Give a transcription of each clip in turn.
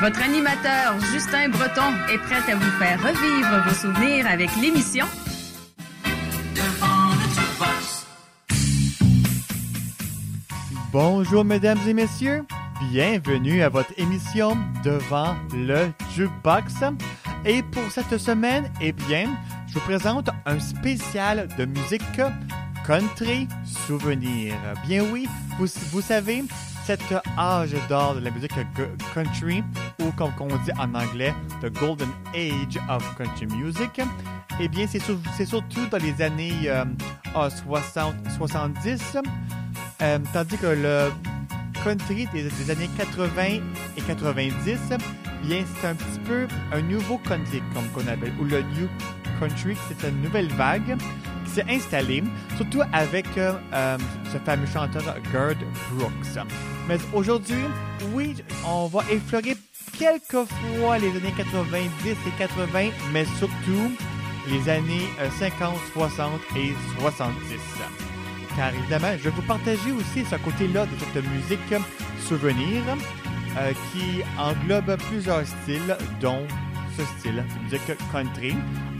Votre animateur Justin Breton est prêt à vous faire revivre vos souvenirs avec l'émission. Bonjour mesdames et messieurs, bienvenue à votre émission Devant le Jukebox. Et pour cette semaine, eh bien, je vous présente un spécial de musique country souvenir. Bien oui, vous savez, cet âge d'or de la musique country, ou comme on dit en anglais, the golden age of country music, eh bien, c'est sur- c'est surtout dans les années euh, ah, 60, 70, euh, tandis que le country des, années 80 et 90, bien, c'est un petit peu un nouveau country, comme qu'on appelle, ou le new country, c'est une nouvelle vague s'est installée, surtout avec euh, euh, ce fameux chanteur Gerd Brooks. Mais aujourd'hui, oui, on va effleurer quelques fois les années 90 et 80, mais surtout les années euh, 50, 60 et 70 car évidemment, je vais vous partager aussi ce côté-là de cette musique souvenir euh, qui englobe plusieurs styles, dont style de country.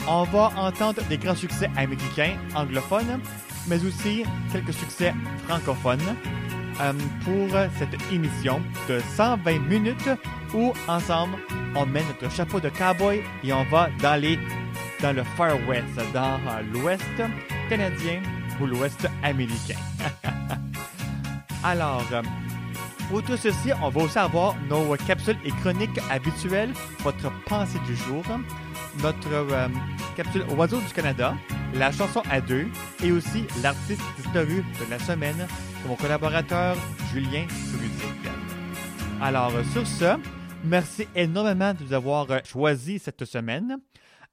On va entendre des grands succès américains, anglophones, mais aussi quelques succès francophones euh, pour cette émission de 120 minutes où ensemble on met notre chapeau de cowboy et on va dans dans le Far West, dans euh, l'Ouest canadien ou l'Ouest américain. Alors, euh, outre ceci, on va aussi avoir nos capsules et chroniques habituelles, votre pensée du jour, notre euh, capsule Oiseau du Canada, la chanson à deux et aussi l'artiste disparu de la semaine mon collaborateur Julien Frusic. Alors, euh, sur ce, merci énormément de nous avoir euh, choisi cette semaine.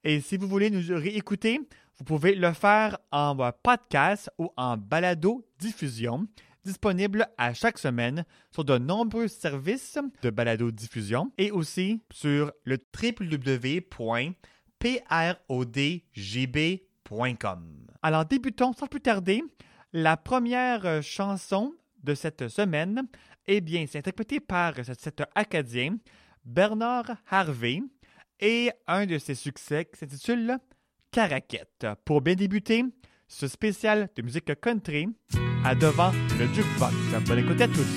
Et si vous voulez nous réécouter, vous pouvez le faire en euh, podcast ou en balado diffusion, disponible à chaque semaine sur de nombreux services de balado diffusion et aussi sur le www.prodgb.com. Alors débutons sans plus tarder. La première euh, chanson de cette semaine, eh bien, c'est interprété par cet Acadien, Bernard Harvey, et un de ses succès s'intitule Caraquette. Pour bien débuter, ce spécial de musique country à devant le jukebox. Bonne écoute à tous.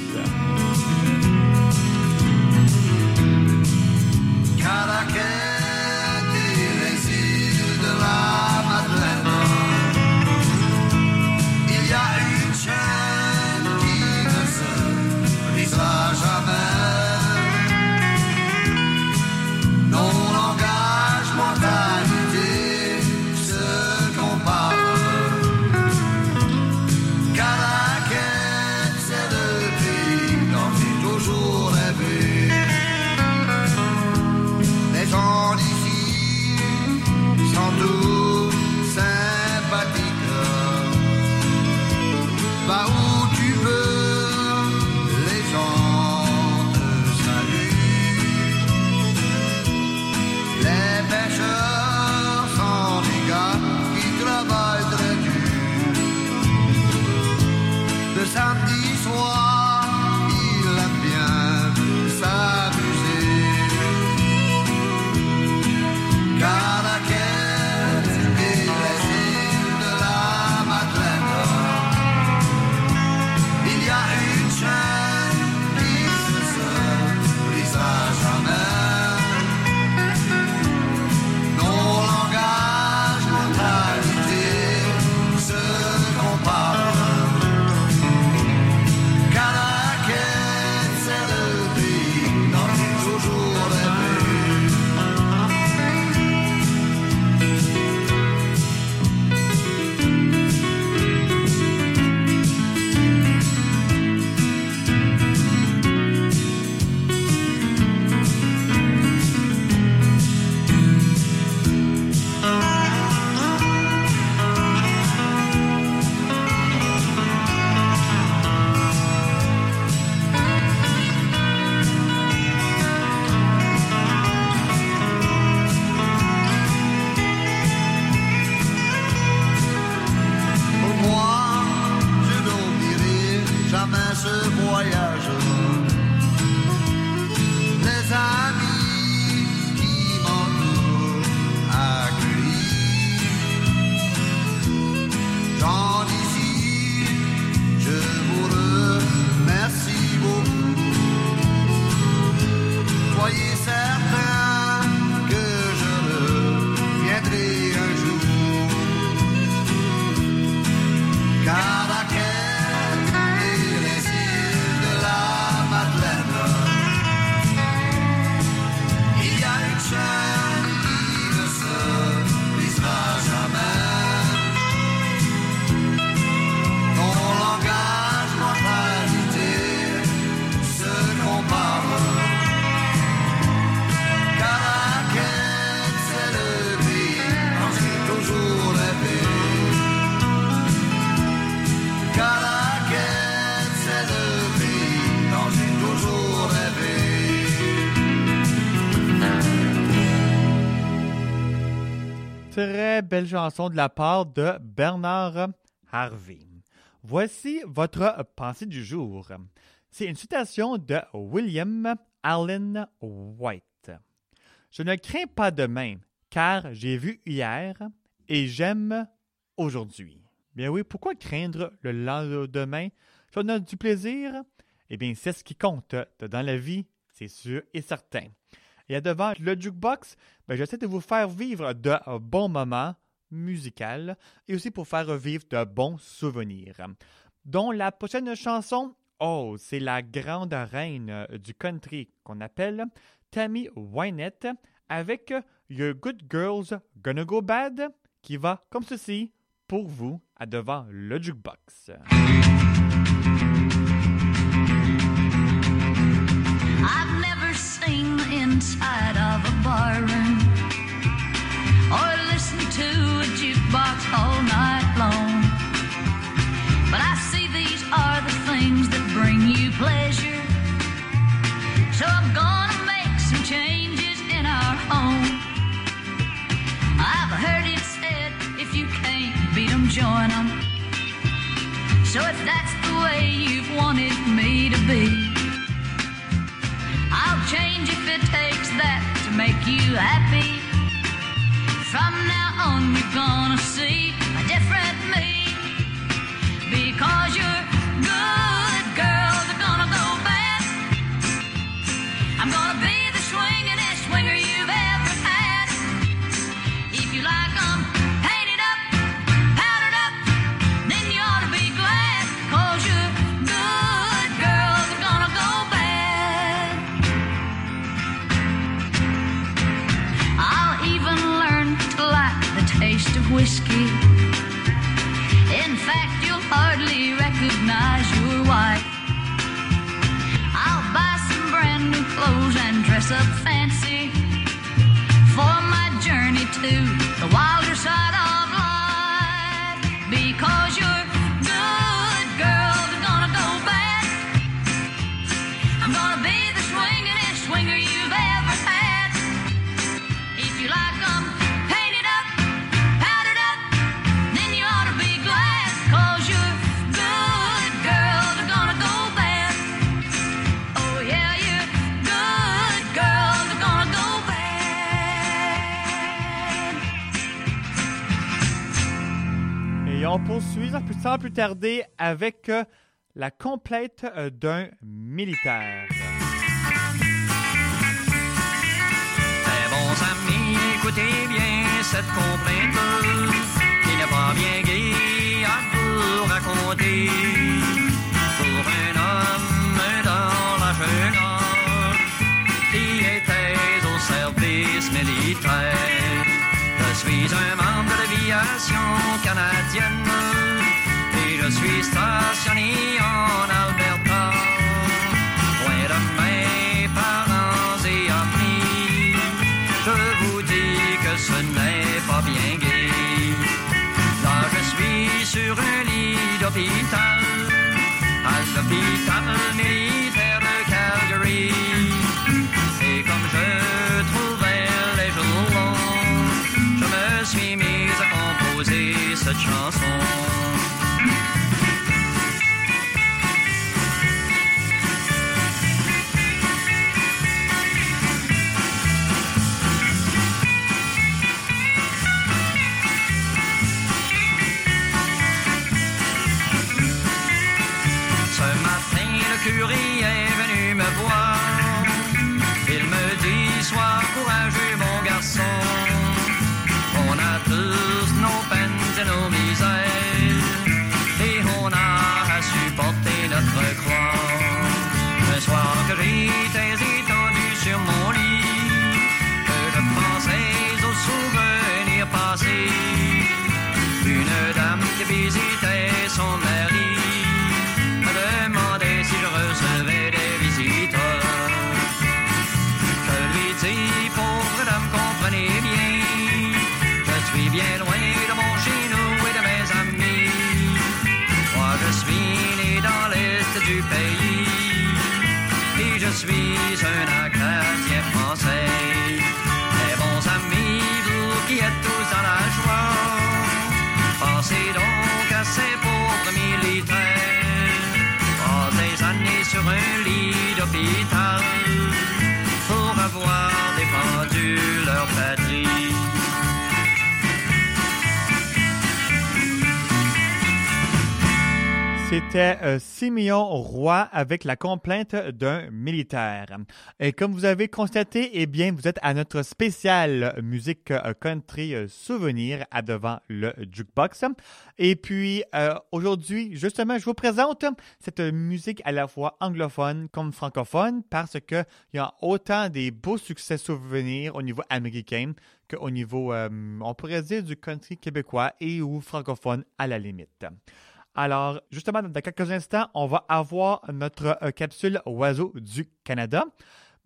Belle chanson de la part de Bernard Harvey. Voici votre pensée du jour. C'est une citation de William Allen White. Je ne crains pas demain, car j'ai vu hier et j'aime aujourd'hui. Bien oui, pourquoi craindre le lendemain? Si on a du plaisir? Eh bien, c'est ce qui compte dans la vie, c'est sûr et certain. Et devant le jukebox, ben, j'essaie de vous faire vivre de bons moments musicaux et aussi pour faire vivre de bons souvenirs. Dont la prochaine chanson, oh, c'est la grande reine du country qu'on appelle Tammy Wynette avec Your Good Girls Gonna Go Bad qui va comme ceci pour vous à devant le jukebox. Happy. From now on, you're gonna up plus, tarder avec euh, la complète euh, d'un militaire. Eh bons amis, écoutez bien cette complainte qui n'est pas bien gai à vous raconter. Pour un homme dans la jeune âge qui était au service militaire. Je suis un membre de l'aviation canadienne je suis stationné en Alberta. Loin de mes parents et amis, je vous dis que ce n'est pas bien gai. Là, je suis sur un lit d'hôpital, à l'hôpital militaire de Calgary. Et comme je trouvais les jours longs, je me suis mis à composer cette chanson. C'était euh, Simeon Roy avec la complainte d'un militaire. Et comme vous avez constaté, eh bien, vous êtes à notre spécial musique euh, country euh, souvenir à devant le jukebox. Et puis, euh, aujourd'hui, justement, je vous présente cette musique à la fois anglophone comme francophone parce qu'il y a autant des beaux succès souvenirs au niveau américain qu'au niveau, on pourrait dire, du country québécois et ou francophone à la limite. Alors, justement, dans quelques instants, on va avoir notre euh, capsule Oiseau du Canada.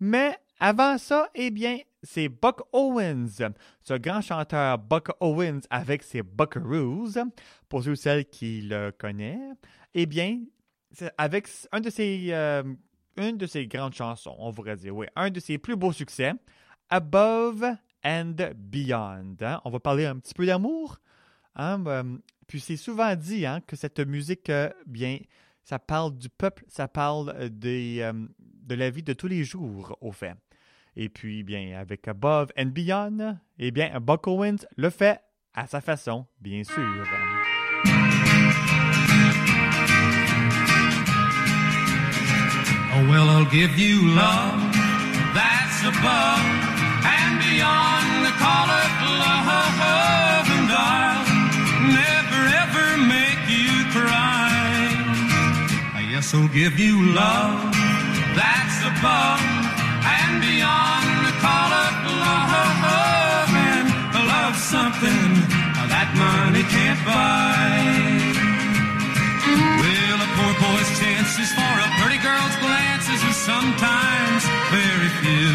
Mais avant ça, eh bien, c'est Buck Owens, ce grand chanteur Buck Owens avec ses Buckaroos, pour ceux ou celles qui le connaissent. Eh bien, avec euh, une de ses grandes chansons, on pourrait dire, oui, un de ses plus beaux succès, Above and Beyond. hein. On va parler un petit peu d'amour. hein, euh, puis c'est souvent dit hein, que cette musique, euh, bien, ça parle du peuple, ça parle euh, des, euh, de la vie de tous les jours, au fait. Et puis, bien, avec Above and Beyond, eh bien, Buck le fait à sa façon, bien sûr. Oh, well, I'll give you love that's above and beyond the call of I'll give you love that's above and beyond the call of love, and love something that money can't buy. Well, a poor boy's chances for a pretty girl's glances are sometimes very few.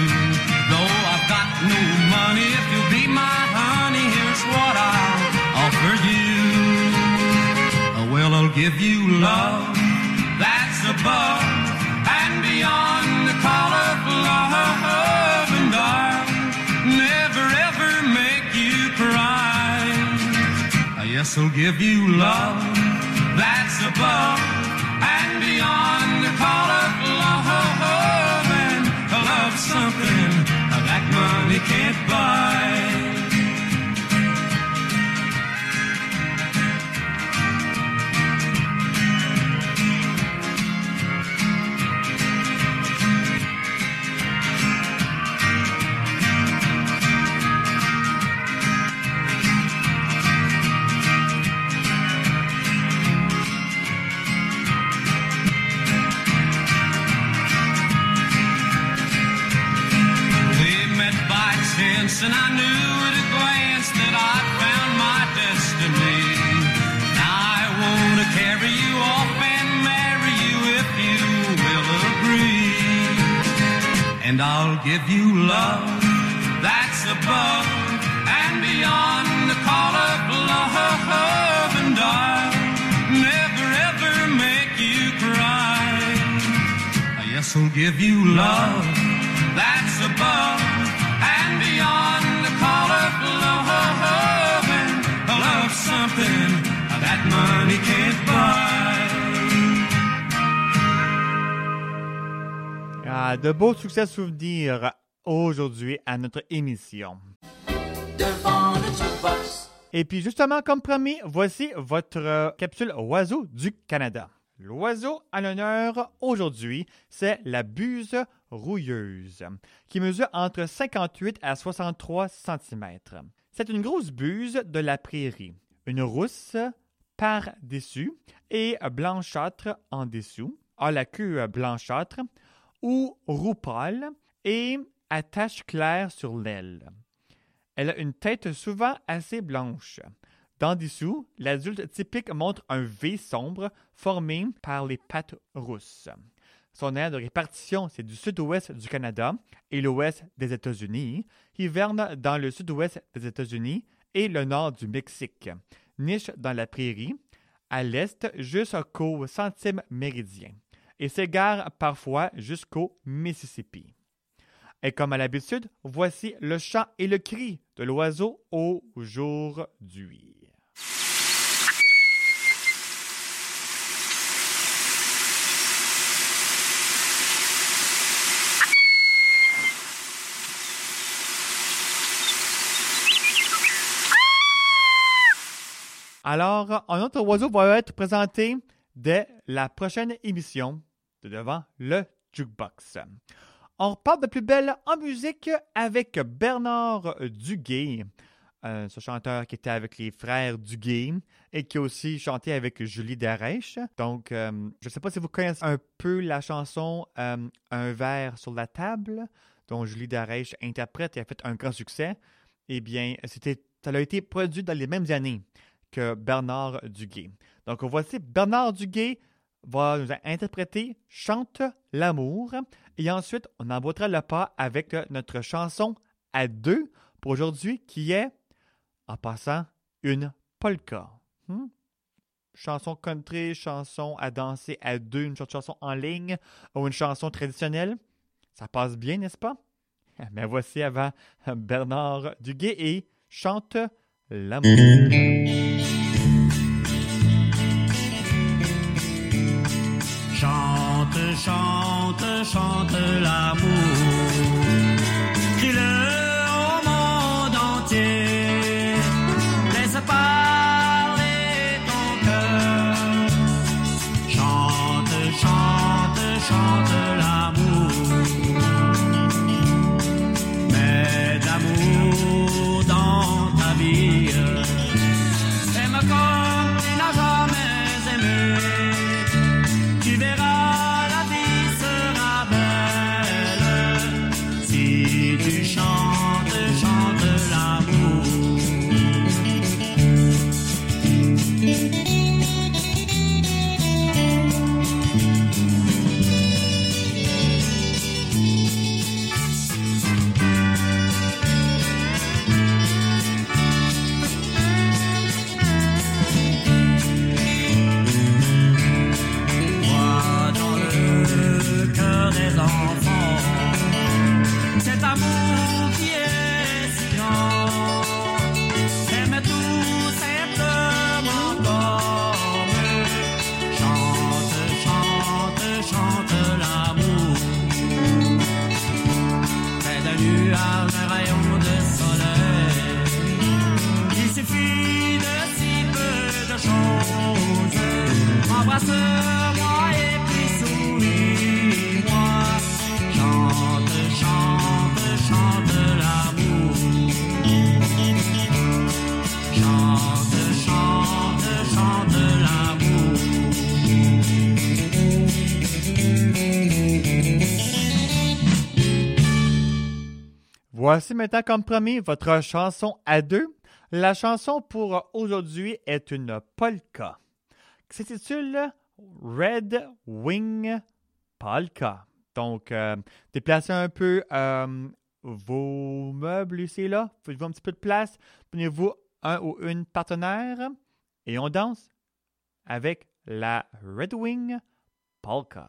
Though I've got no money, if you'll be my honey, here's what I'll offer you. Well, I'll give you love above and beyond the call of love, and I'll never ever make you cry. I yes, I'll give you love that's above and beyond the call of love and love something that money can't buy. By and I knew at a glance that I found my destiny. Now I want to carry you off and marry you if you will agree. And I'll give you love that's above and beyond the call of love, and I'll never ever make you cry. Yes, I'll give you love that's above something that money can't buy. Ah, de beaux succès souvenirs aujourd'hui à notre émission. devant le jukebox. Et puis justement, comme promis, voici votre euh, capsule Oiseau du Canada. L'oiseau à l'honneur aujourd'hui, c'est la buse rouilleuse, qui mesure entre 58 à 63 cm. C'est une grosse buse de la prairie, une rousse par-dessus et blanchâtre en dessous, a la queue blanchâtre ou roux pâle et à taches claires sur l'aile. Elle a une tête souvent assez blanche. D'en dessous, l'adulte typique montre un V sombre formé par les pattes rousses. Son aire de répartition, c'est du sud-ouest du Canada et l'ouest des États-Unis. Hiverne dans le sud-ouest des États-Unis et le nord du Mexique. Niche dans la prairie, à l'est jusqu'au centime méridien et s'égare parfois jusqu'au Mississippi. Et comme à l'habitude, voici le chant et le cri de l'oiseau aujourd'hui. Alors, un autre oiseau va être présenté dès la prochaine émission de Devant le Jukebox. On repart de plus belle en musique avec Bernard Duguay, euh, ce chanteur qui était avec les frères Duguay et qui a aussi chanté avec Julie Darèche. Donc, euh, je ne sais pas si vous connaissez un peu la chanson euh, Un verre sur la table, dont Julie Darèche interprète et a fait un grand succès. Eh bien, ça a été produit dans les mêmes années Bernard Duguay. Donc, voici Bernard Duguay va nous interpréter Chante l'amour. Et ensuite, on emboîtera le pas avec notre chanson à deux pour aujourd'hui qui est, en passant, une polka. Hmm? Chanson country, chanson à danser à deux, une chanson en ligne ou une chanson traditionnelle. Ça passe bien, n'est-ce pas? Mais voici avant Bernard Duguay et Chante l'amour. Voici maintenant comme promis votre chanson à deux. La chanson pour aujourd'hui est une polka qui s'intitule Red Wing Polka. Donc, euh, déplacez un peu euh, vos meubles ici là. Faites-vous un petit peu de place. Prenez-vous un ou une partenaire et on danse avec la Red Wing Polka.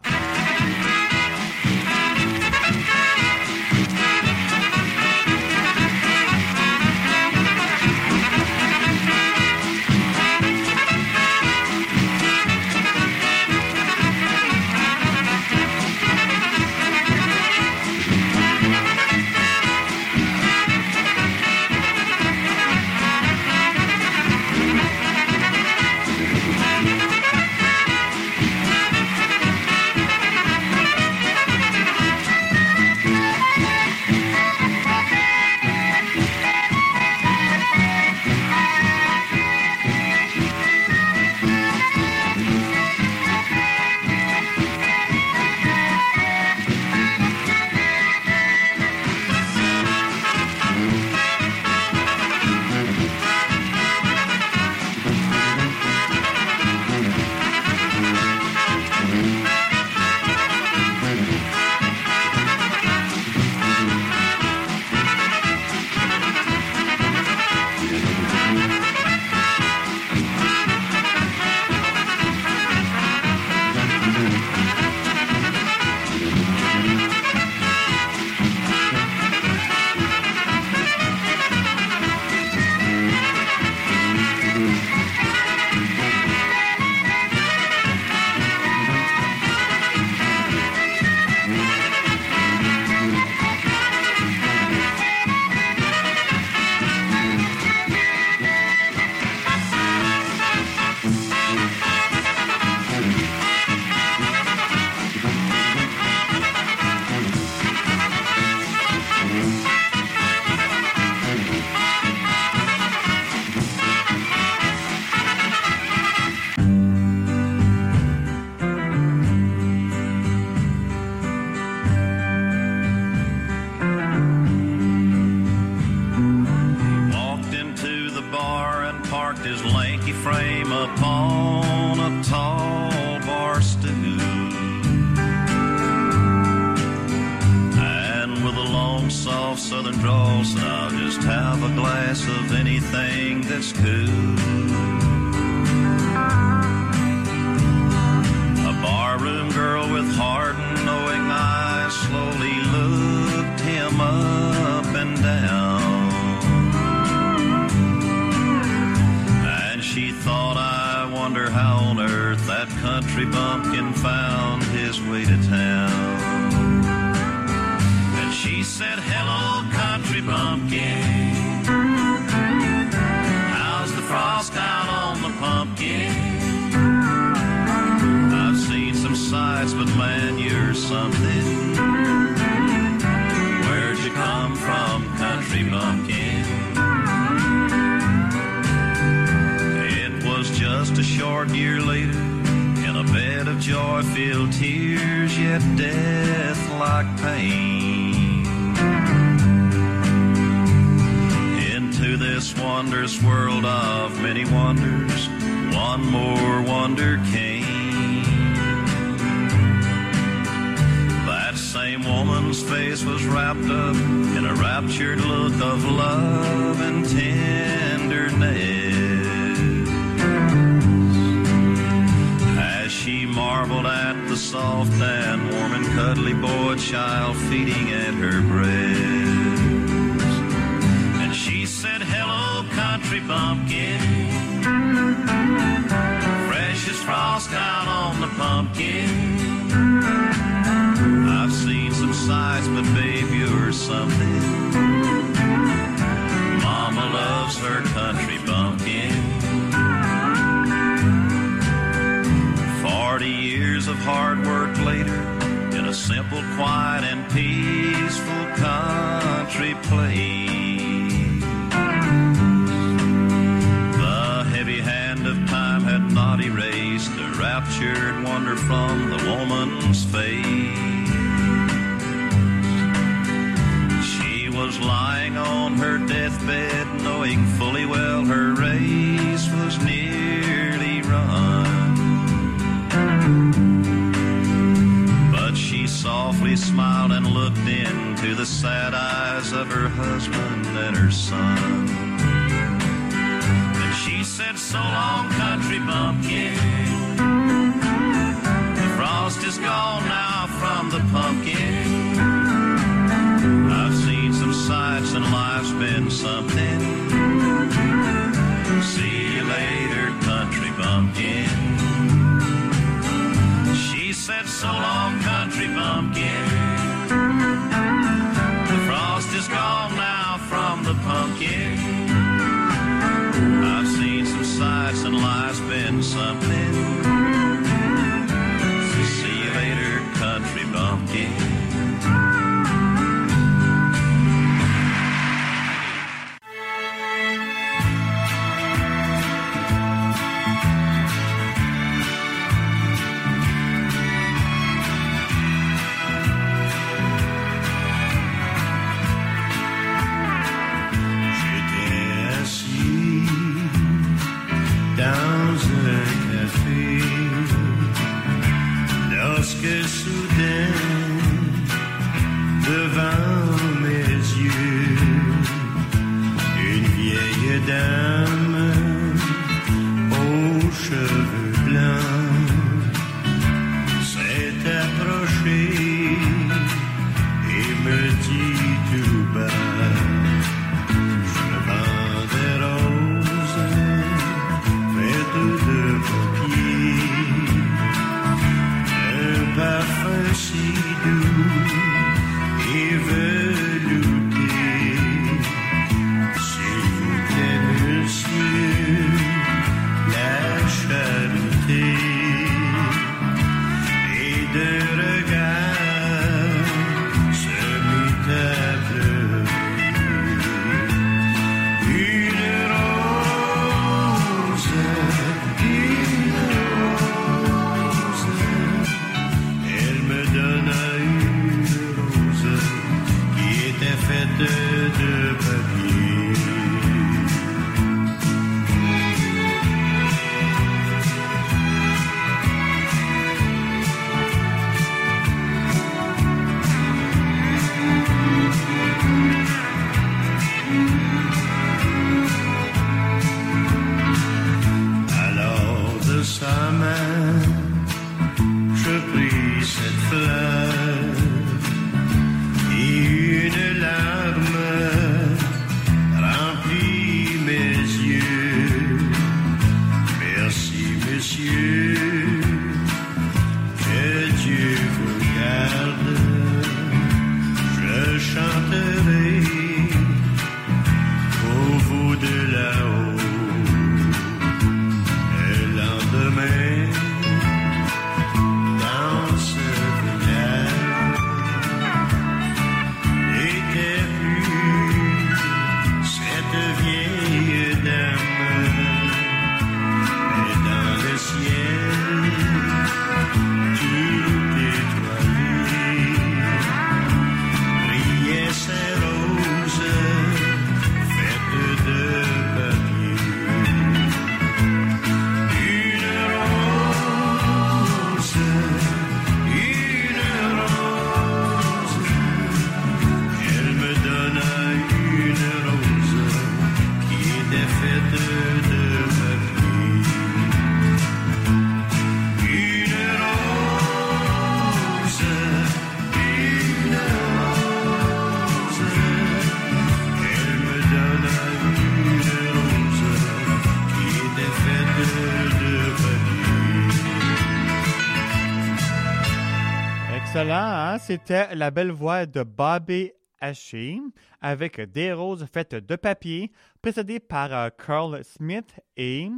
C'était la belle voix de Bobby Haché avec des roses faites de papier, précédé par euh, Carl Smith et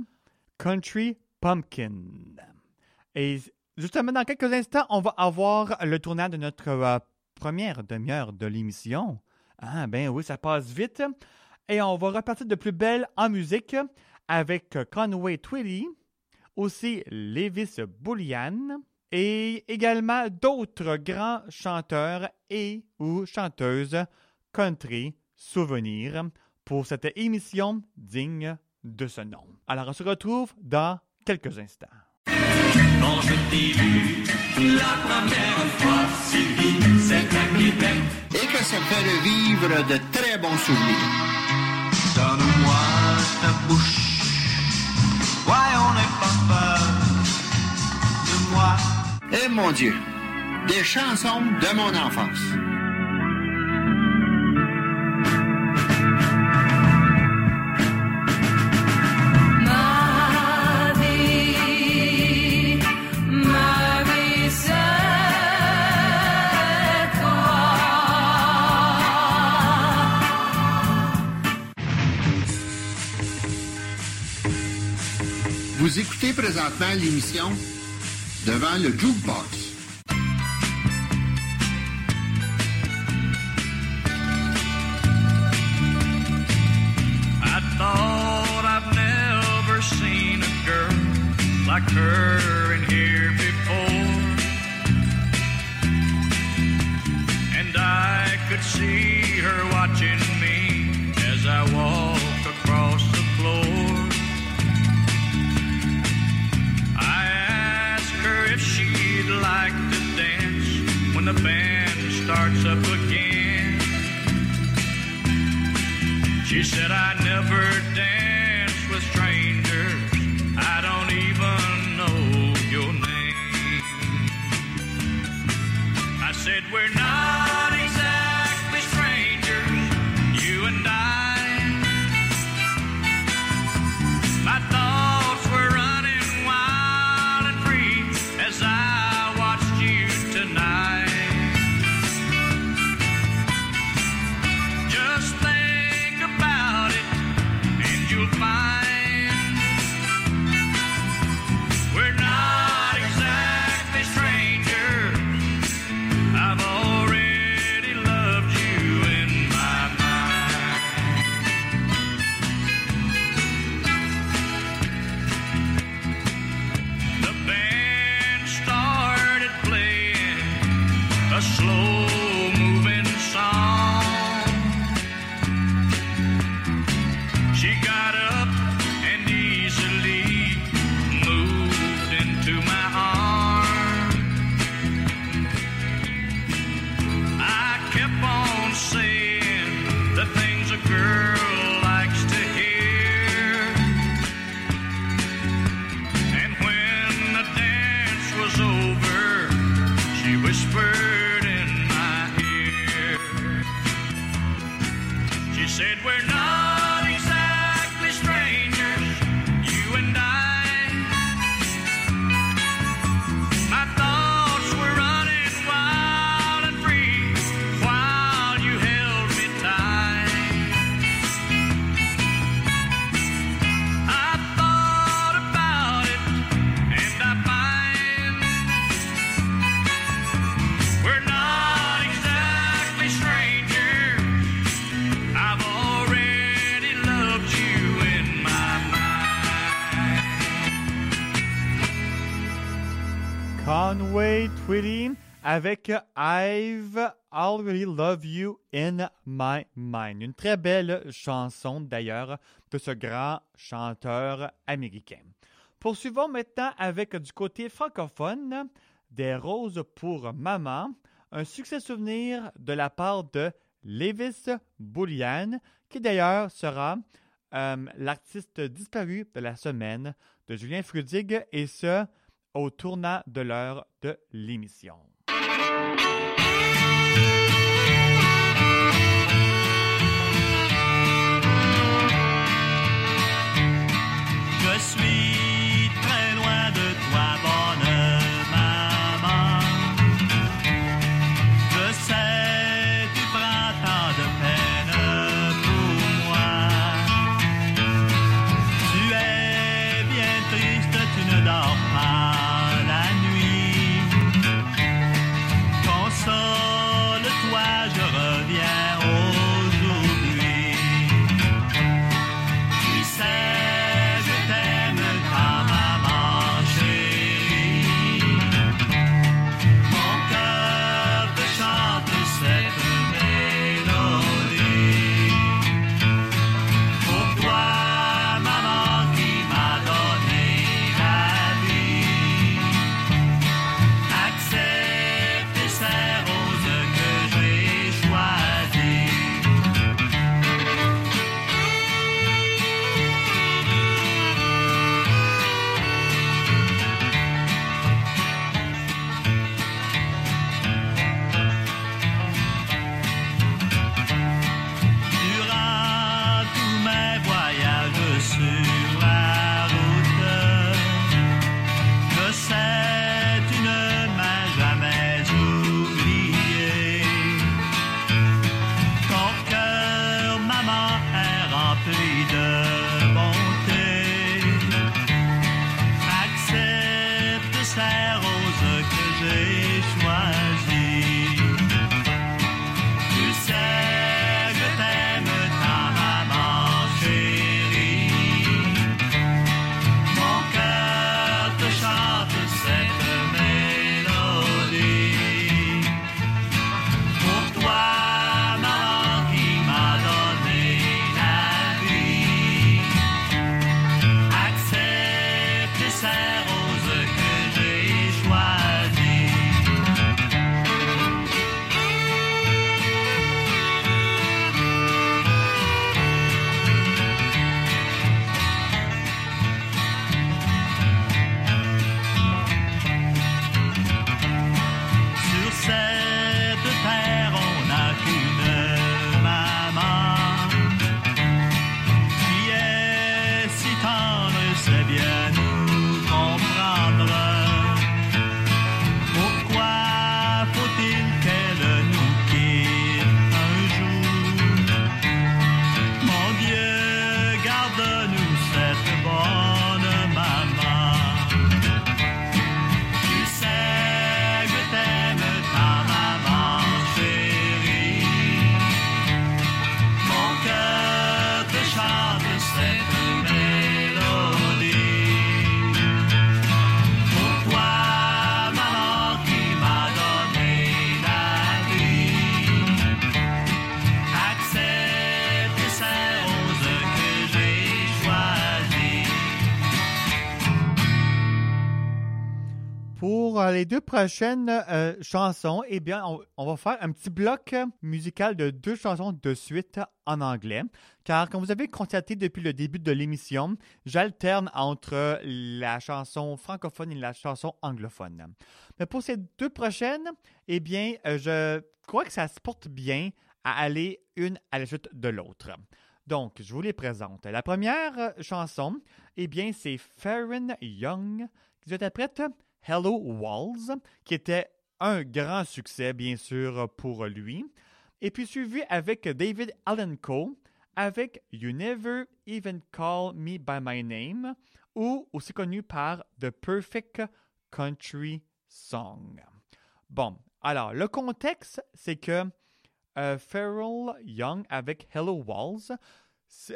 Country Pumpkin. Et justement, dans quelques instants, on va avoir le tournage de notre euh, première demi-heure de l'émission. Ah, ben oui, ça passe vite. Et on va repartir de plus belle en musique avec Conway Twitty, aussi Levis Bullian et également d'autres grands chanteurs et ou chanteuses country souvenirs pour cette émission digne de ce nom. Alors on se retrouve dans quelques instants. Quand je t'ai vu la première fois, Sylvie, c'est à Québec. et que ça fait revivre de très bons souvenirs. Donne-moi ta bouche. Eh mon Dieu, des chansons de mon enfance. Vous écoutez présentement l'émission Devant le Jukebox. Avec I've Already Love You in My Mind. Une très belle chanson d'ailleurs de ce grand chanteur américain. Poursuivons maintenant avec du côté francophone Des roses pour maman, un succès souvenir de la part de Lévis Boulian, qui d'ailleurs sera euh, l'artiste disparu de la semaine de Julien Frudig et ce au tournant de l'heure de l'émission. Les deux prochaines euh, chansons, eh bien, on, va faire un petit bloc euh, musical de deux chansons de suite en anglais. Car, comme vous avez constaté depuis le début de l'émission, j'alterne entre la chanson francophone et la chanson anglophone. Mais pour ces deux prochaines, eh bien, euh, je crois que ça se porte bien à aller une à la suite de l'autre. Donc, je vous les présente. La première euh, chanson, eh bien, c'est Farron Young qui interprète Hello Walls, qui était un grand succès, bien sûr, pour lui. Et puis suivi avec David Allen Cole avec You Never Even Call Me By My Name, ou aussi connu par The Perfect Country Song. Bon, alors, le contexte, c'est que euh, Pharrell Young avec Hello Walls,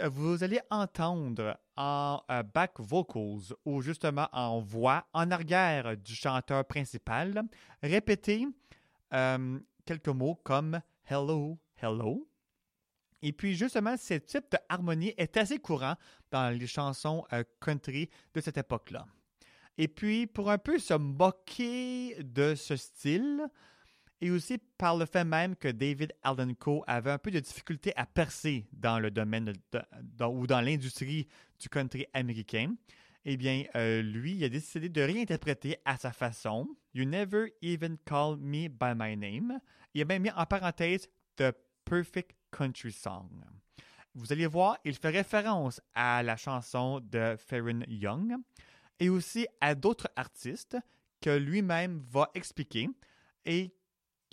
vous allez entendre en euh, back vocals ou justement en voix en arrière du chanteur principal répéter euh, quelques mots comme hello, hello. Et puis justement, ce type de harmonie est assez courant dans les chansons euh, country de cette époque-là. Et puis, pour un peu se moquer de ce style, et aussi par le fait même que David Alden Coe avait un peu de difficulté à percer dans le domaine ou dans l'industrie du country américain, eh bien, euh, lui, il a décidé de réinterpréter à sa façon You Never Even Call Me By My Name. Il a même mis en parenthèse The Perfect Country Song. Vous allez voir, il fait référence à la chanson de Farron Young et aussi à d'autres artistes que lui-même va expliquer et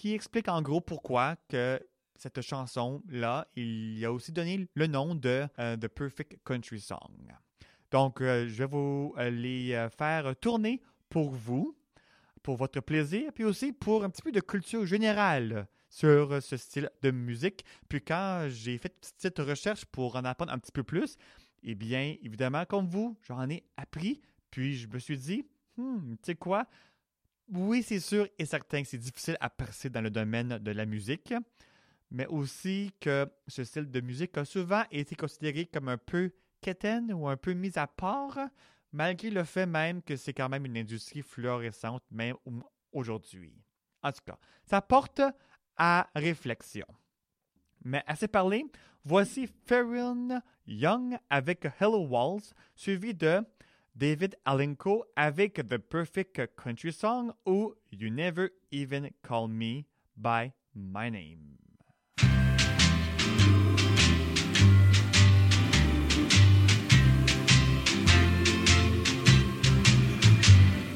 qui explique en gros pourquoi que cette chanson-là, il a aussi donné le nom de euh, The Perfect Country Song. Donc, euh, je vais vous euh, les faire tourner pour vous, pour votre plaisir, puis aussi pour un petit peu de culture générale sur ce style de musique. Puis quand j'ai fait une petite recherche pour en apprendre un petit peu plus, eh bien, évidemment, comme vous, j'en ai appris, puis je me suis dit, Hmm, tu sais quoi, oui, c'est sûr et certain que c'est difficile à percer dans le domaine de la musique, mais aussi que ce style de musique a souvent été considéré comme un peu quétaine ou un peu mis à part, malgré le fait même que c'est quand même une industrie florissante, même au- aujourd'hui. En tout cas, ça porte à réflexion. Mais assez parlé, voici Farron Young avec Hello Walls, suivi de David Alenko avec The Perfect Country Song ou You Never Even Call Me By My Name.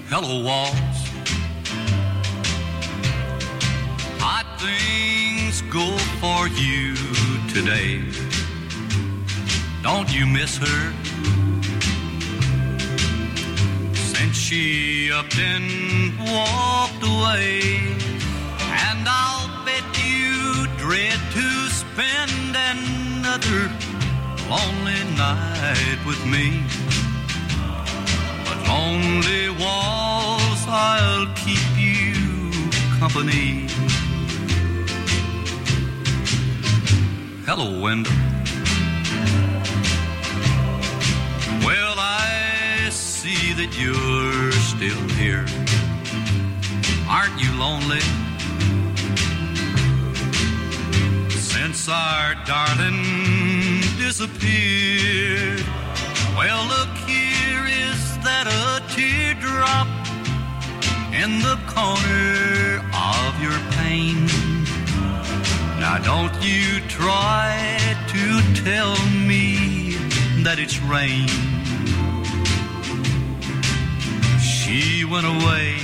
Hello, Walls. Hot things go for you today. Don't you miss her? She up and walked away. And I'll bet you dread to spend another lonely night with me. But lonely walls, I'll keep you company. Hello, window. See that you're still here. Aren't you lonely? Since our darling disappeared. Well, look, here is that a teardrop in the corner of your pain. Now, don't you try to tell me that it's rain. She went away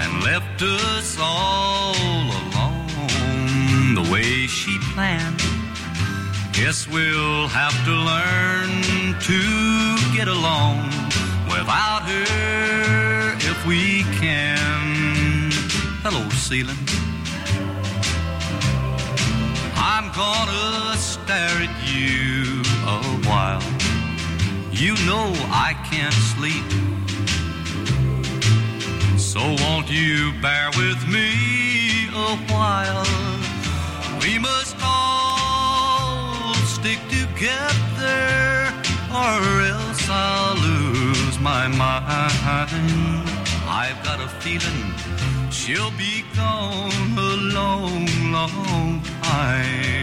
and left us all alone the way she planned. Guess we'll have to learn to get along without her if we can. Hello, ceiling. I'm gonna stare at you a while. You know I can't sleep. So won't you bear with me a while? We must all stick together or else I'll lose my mind. I've got a feeling she'll be gone a long, long time.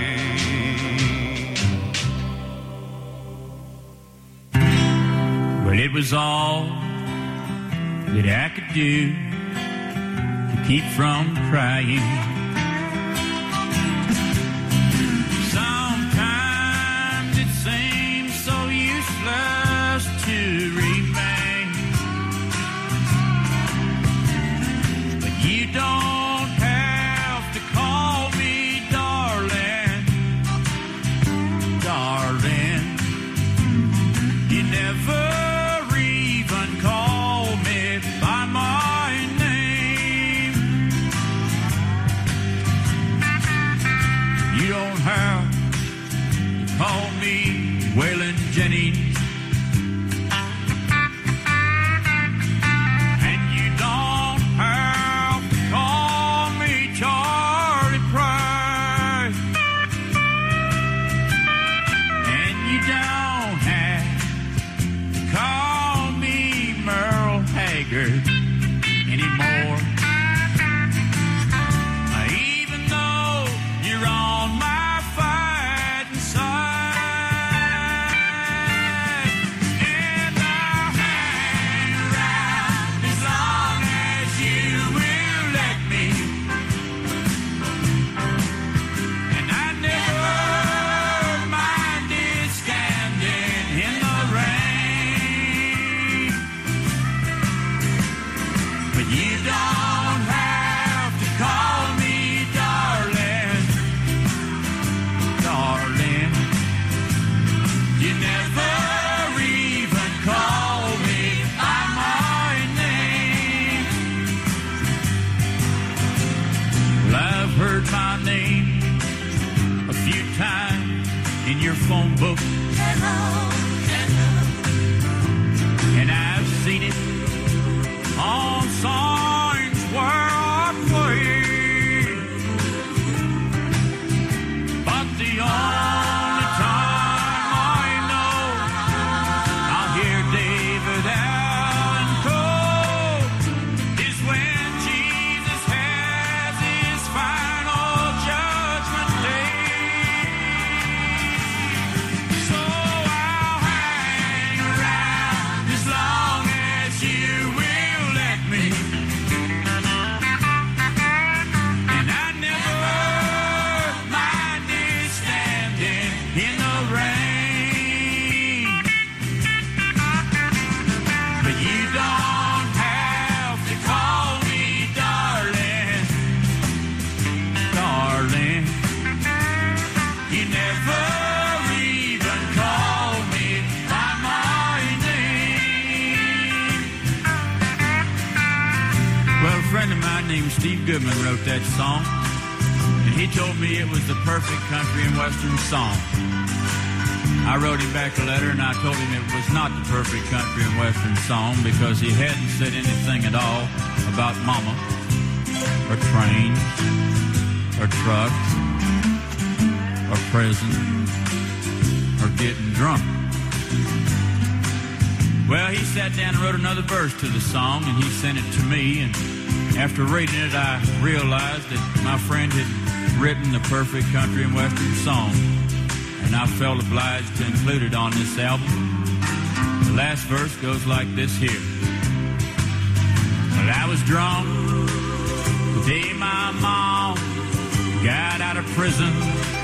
Well, it was all that I could do to keep from crying. Goodman wrote that song, and he told me it was the perfect country and western song. I wrote him back a letter and I told him it was not the perfect country and western song because he hadn't said anything at all about mama, or trains, or trucks, or prison, or getting drunk. Well, he sat down and wrote another verse to the song, and he sent it to me. And after reading it, I realized that my friend had written the perfect country and western song, and I felt obliged to include it on this album. The last verse goes like this here. Well, I was drunk the day my mom got out of prison.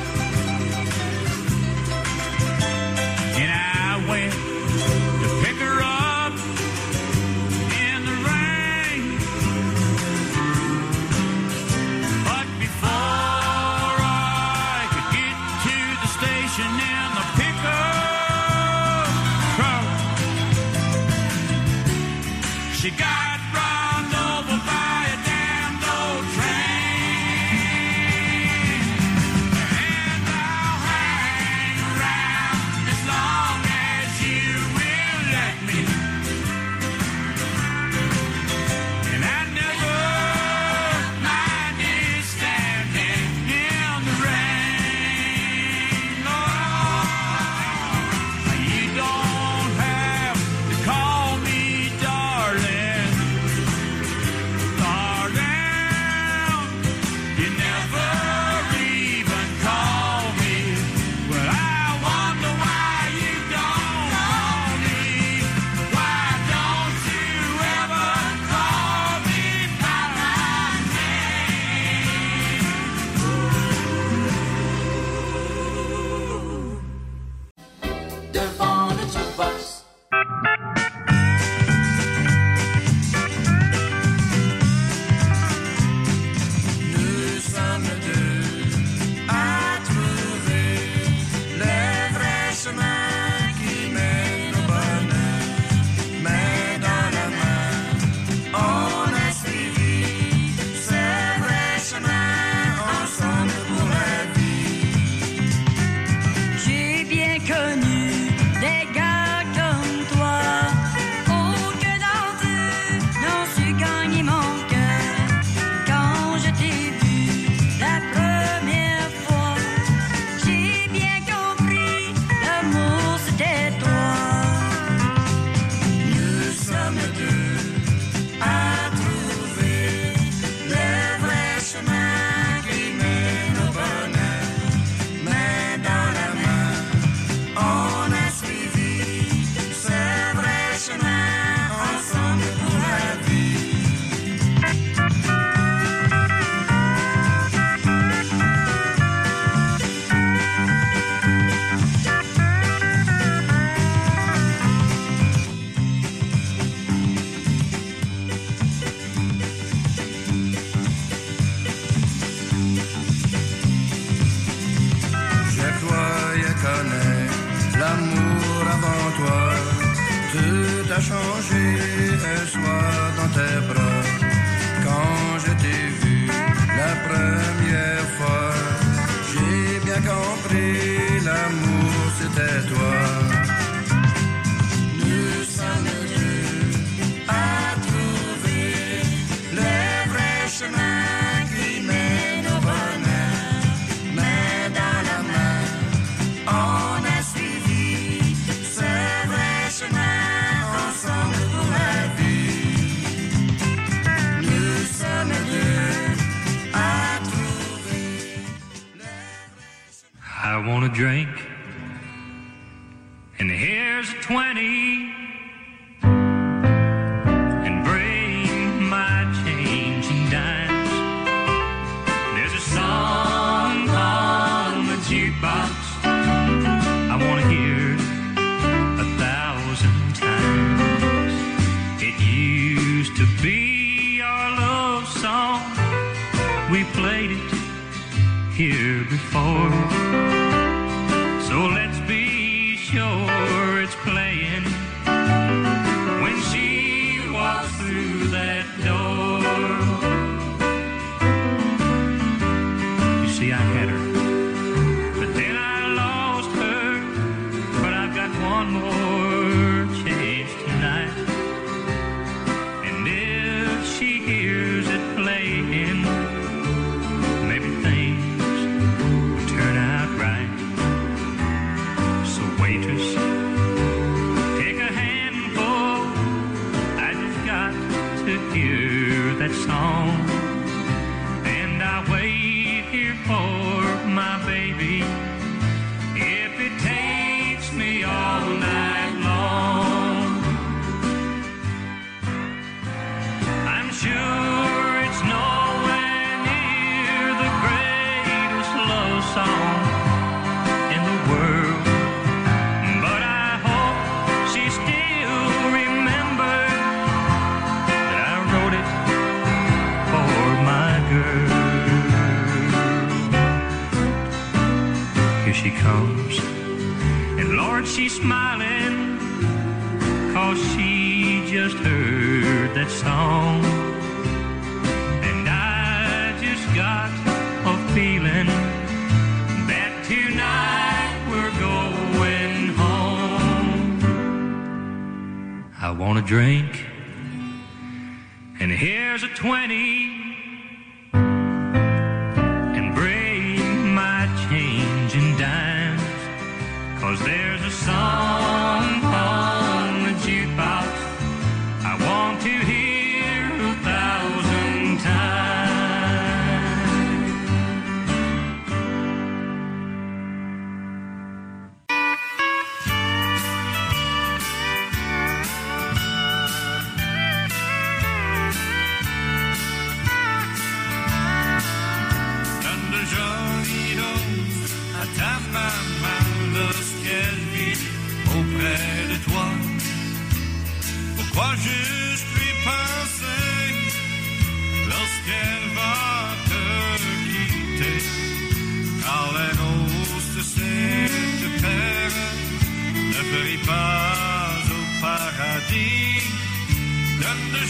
te want a drink.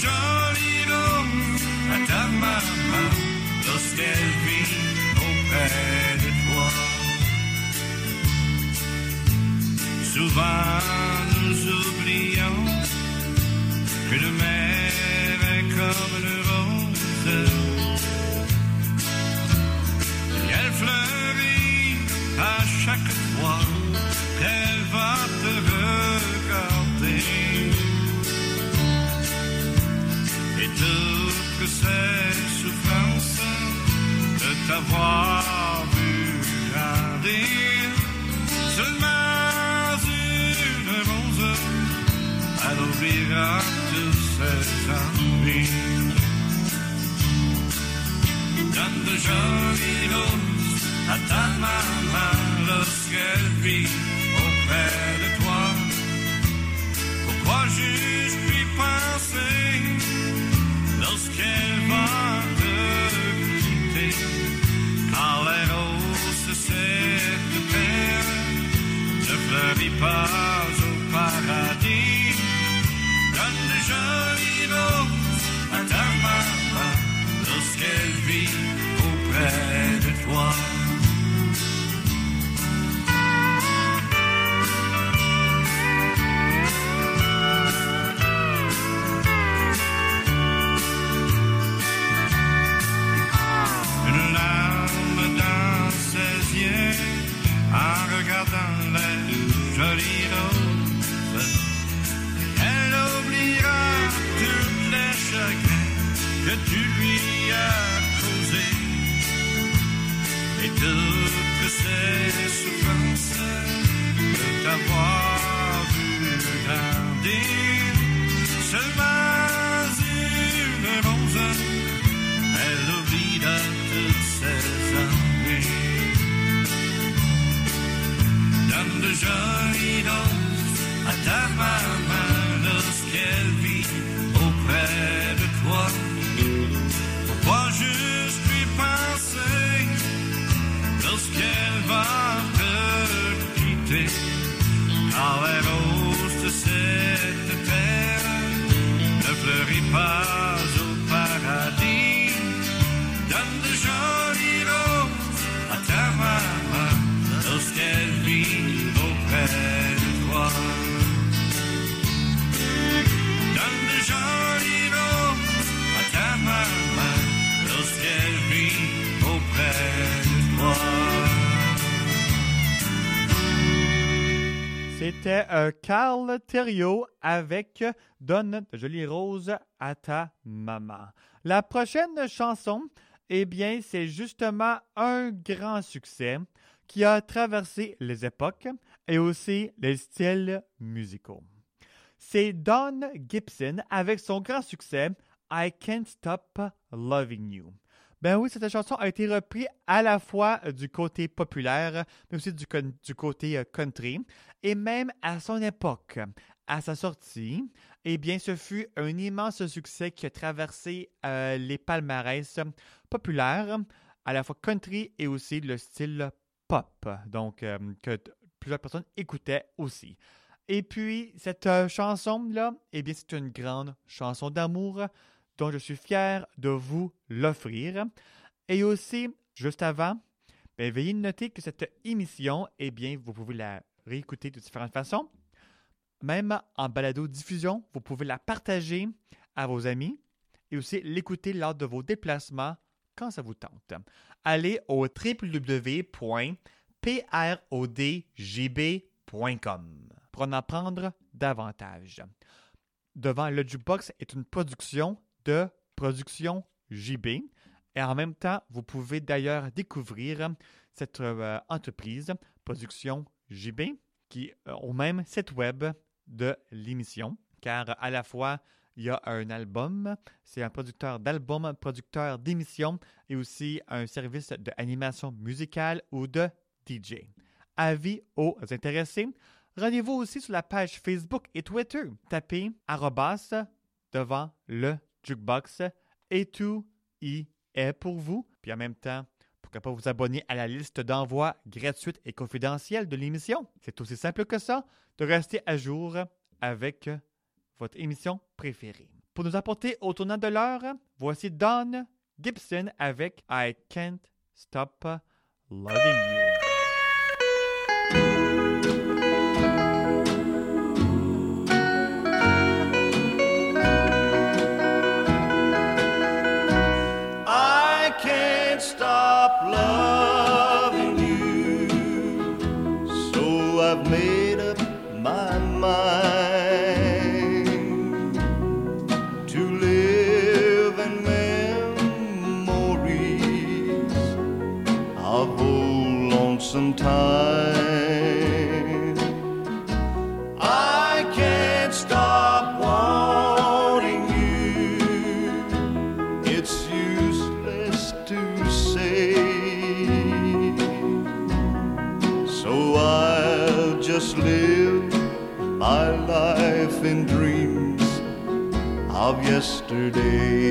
joli nom à ta maman lorsqu'elle vit auprès de toi. Souvent nous oublions que le mer est comme le rose. Et elle fleurit à chaque fois. ces souffrances de t'avoir vu grandir. Seulement une rose adoucira tous ses ennuis. Donne de jolies roses à ta maman lorsqu'elle vit auprès de toi. Pourquoi juste puis penser lorsqu'elle va te quitter, car les roses de cette terre ne fleurit pas au paradis. Donne de jolies roses à ta maman lorsqu'elle vit auprès de toi. De t'avoir vu grandir. Seulement une rose, elle oubliera toutes ses ennuis. Donne de jolies roses à ta maman terre ne fleurit pas au paradis. Donne de jolies roses à ta maman lorsqu'elle vit auprès de toi. Donne de jolies C'était euh, Carl Thériault avec Donne de jolies roses à ta maman. La prochaine chanson, eh bien, c'est justement un grand succès qui a traversé les époques et aussi les styles musicaux. C'est Don Gibson avec son grand succès I Can't Stop Loving You. Ben oui, cette chanson a été reprise à la fois du côté populaire, mais aussi du côté euh, country, et même à son époque, à sa sortie, eh bien, ce fut un immense succès qui a traversé euh, les palmarès populaires, à la fois country et aussi le style pop, donc euh, que plusieurs personnes écoutaient aussi. Et puis, cette euh, chanson-là, eh bien, c'est une grande chanson d'amour dont je suis fier de vous l'offrir. Et aussi, juste avant, ben, veuillez noter que cette émission, eh bien, vous pouvez la réécouter de différentes façons. Même en balado-diffusion, vous pouvez la partager à vos amis et aussi l'écouter lors de vos déplacements quand ça vous tente. Allez au www.prodjb.com pour en apprendre davantage. Devant le Jukebox est une production de Production JB. Et en même temps, vous pouvez d'ailleurs découvrir cette euh, entreprise, Production JB, qui euh, au même site web de l'émission, car à la fois, il y a un album, c'est un producteur d'albums, producteur d'émissions et aussi un service d'animation musicale ou de DJ. Avis aux intéressés, rendez-vous aussi sur la page Facebook et Twitter. Tapez arrobas devant le jukebox et tout y est pour vous. Puis en même temps, pas vous abonner à la liste d'envoi gratuite et confidentielle de l'émission? C'est aussi simple que ça de rester à jour avec votre émission préférée. Pour nous apporter au tournant de l'heure, voici Don Gibson avec I Can't Stop Loving You. Yesterday.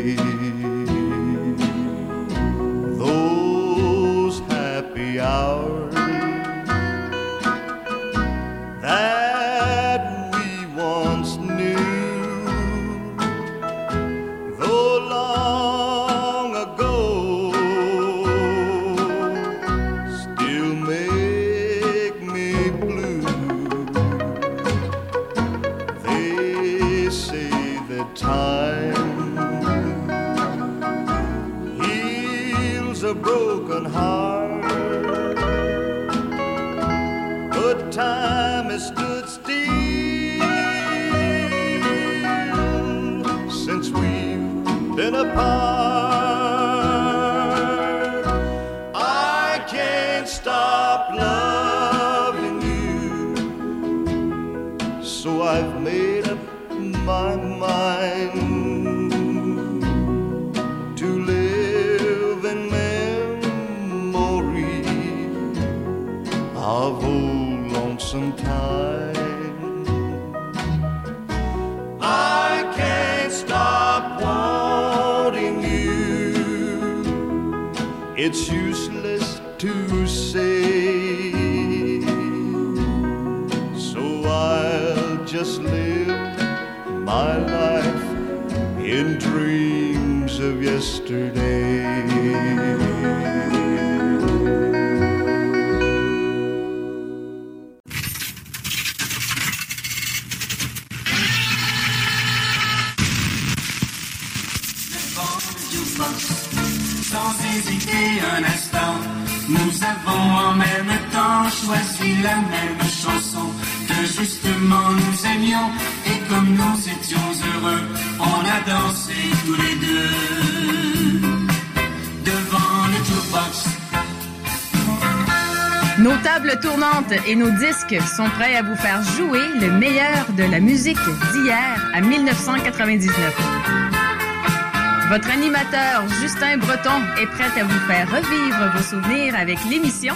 It's useless to say. So I'll just live my life in dreams of yesterday. Choisi la même chanson que justement nous aimions et comme nous étions heureux, on a dansé tous les deux devant le jukebox. Nos tables tournantes et nos disques sont prêts à vous faire jouer le meilleur de la musique d'hier à 1999. Votre animateur Justin Breton est prêt à vous faire revivre vos souvenirs avec l'émission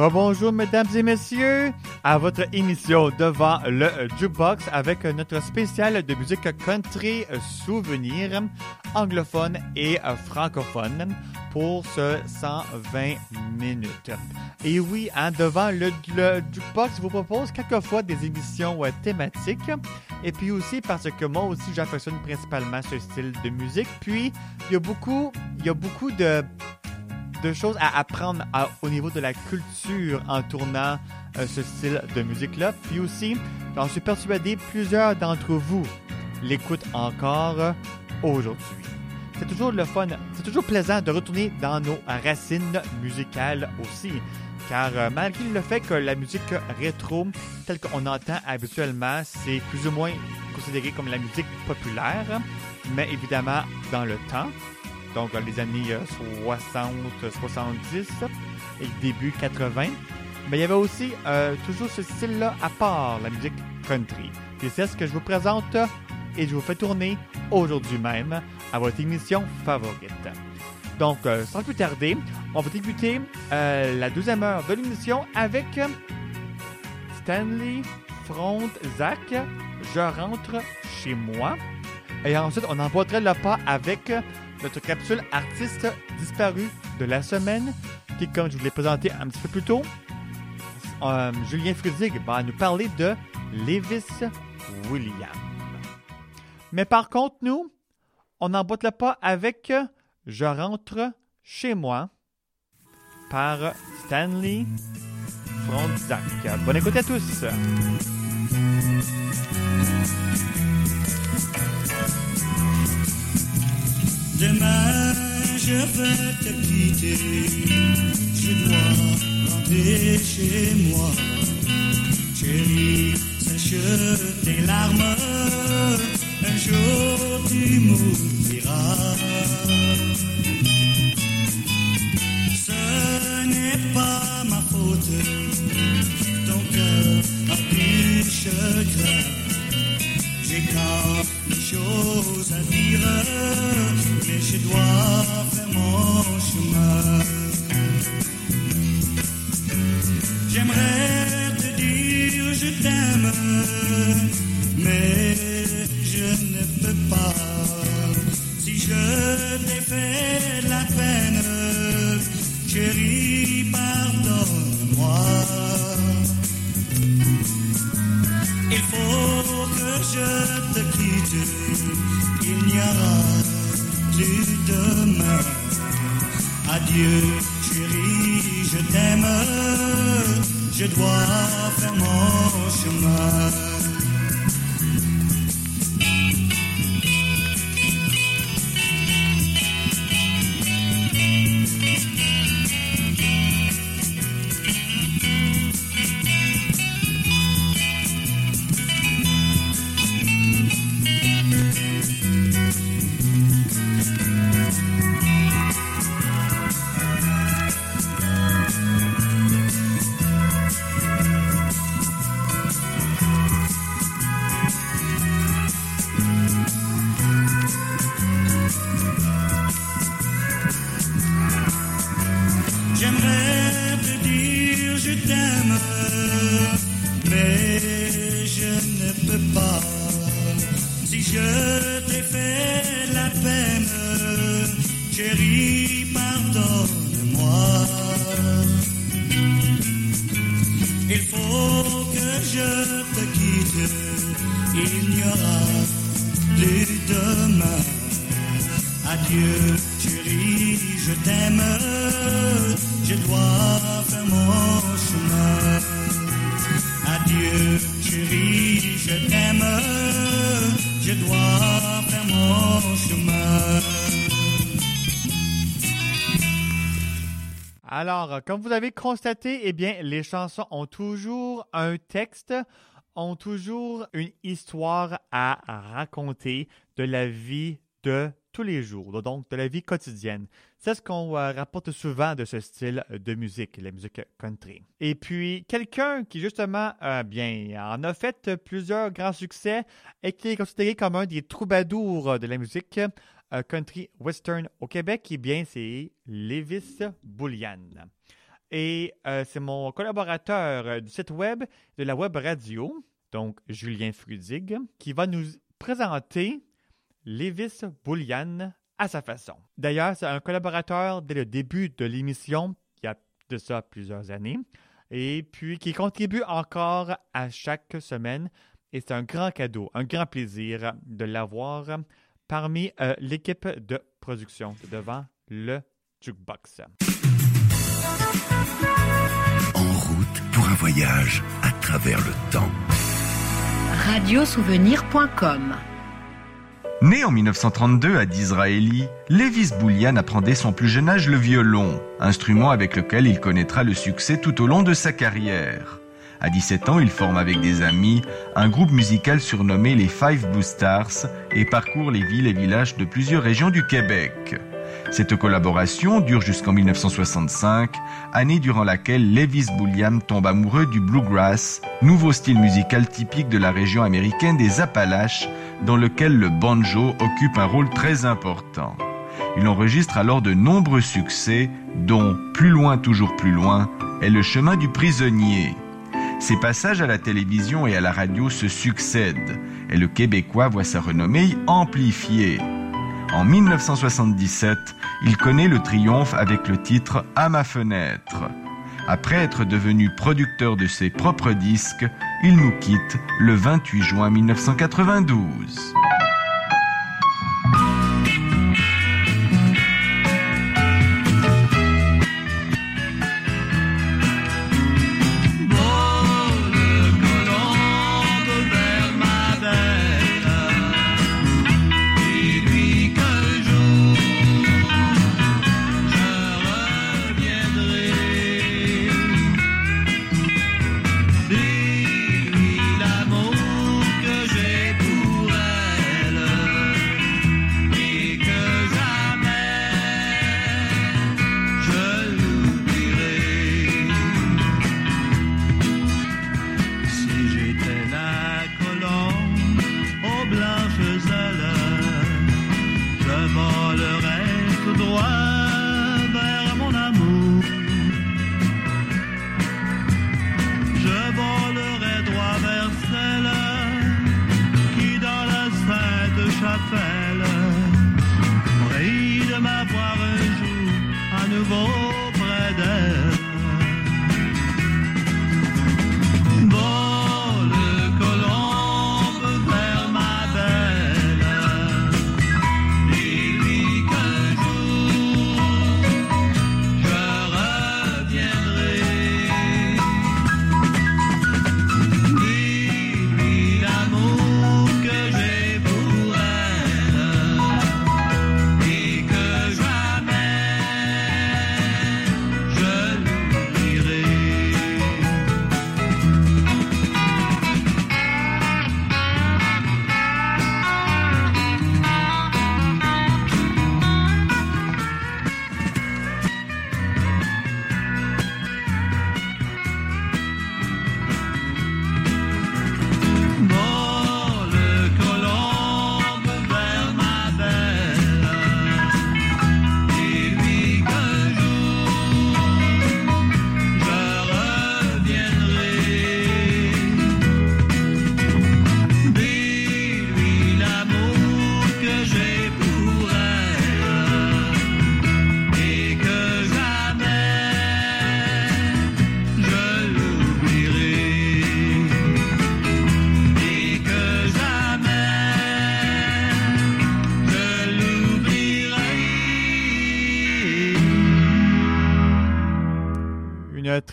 Rebonjour, mesdames et messieurs, à votre émission devant le Jukebox avec notre spécial de musique country souvenir anglophone et francophone pour ce 120 minutes. Et oui, hein, devant le, Jukebox, vous propose quelquefois des émissions euh, thématiques et puis aussi parce que moi aussi j'affectionne principalement ce style de musique. Puis il y a beaucoup, il y a beaucoup de de choses à apprendre au niveau de la culture en tournant euh, ce style de musique-là. Puis aussi, j'en suis persuadé, plusieurs d'entre vous l'écoutent encore euh, aujourd'hui. C'est toujours le fun, c'est toujours plaisant de retourner dans nos racines musicales aussi. Car euh, malgré le fait que la musique rétro, telle qu'on entend habituellement, c'est plus ou moins considéré comme la musique populaire, mais évidemment dans le temps, donc les années euh, 60, 70 et début 80. Mais il y avait aussi euh, toujours ce style-là à part, la musique country. Et c'est ce que je vous présente euh, et je vous fais tourner aujourd'hui même à votre émission favorite. Donc, euh, sans plus tarder, on va débuter euh, la deuxième heure de l'émission avec euh, Stanley Frontzak, Je rentre chez moi. Et ensuite, on emboîterait le pas avec notre capsule artiste disparu de la semaine, qui, comme je vous l'ai présenté un petit peu plus tôt, euh, Julien Fridig va nous parler de Lewis William. Mais par contre, nous, on emboîte le pas avec Je rentre chez moi par Stanley Frontzak. Bonne écoute à tous! Demain, je vais te quitter. Je dois rentrer chez moi. Chérie, sèche tes larmes. Un jour, tu m'oublieras. Ce n'est pas ma faute. Ton cœur a du chagrin. J'ai tant de choses à dire, mais je dois faire mon chemin. J'aimerais te dire je t'aime, mais je ne peux pas. Dieu. Constaté, eh bien, les chansons ont toujours un texte, ont toujours une histoire à raconter de la vie de tous les jours, donc de la vie quotidienne. C'est ce qu'on euh, rapporte souvent de ce style de musique, la musique country. Et puis, quelqu'un qui justement, euh, bien, en a fait plusieurs grands succès et qui est considéré comme un des troubadours de la musique euh, country western au Québec, eh bien, c'est Lévis Boulian. Et euh, c'est mon collaborateur euh, du site web de la web radio, donc Julien Frudig, qui va nous présenter Lévis Boulian à sa façon. D'ailleurs, c'est un collaborateur dès le début de l'émission, il y a de ça plusieurs années, et puis qui contribue encore à chaque semaine. Et c'est un grand cadeau, un grand plaisir de l'avoir parmi euh, l'équipe de production devant le jukebox. Un voyage à travers le temps. Radiosouvenir.com Né en 1932 à Disraeli, Lévis Boulian apprend dès son plus jeune âge le violon, instrument avec lequel il connaîtra le succès tout au long de sa carrière. À 17 ans, il forme avec des amis un groupe musical surnommé les Five Blue Stars et parcourt les villes et villages de plusieurs régions du Québec. Cette collaboration dure jusqu'en 1965, année durant laquelle Levis Bulliam tombe amoureux du bluegrass, nouveau style musical typique de la région américaine des Appalaches, dans lequel le banjo occupe un rôle très important. Il enregistre alors de nombreux succès, dont Plus loin, toujours plus loin et Le chemin du prisonnier. Ses passages à la télévision et à la radio se succèdent et le Québécois voit sa renommée amplifiée. En 1977, il connaît le triomphe avec le titre À ma fenêtre. Après être devenu producteur de ses propres disques, il nous quitte le 28 juin 1992.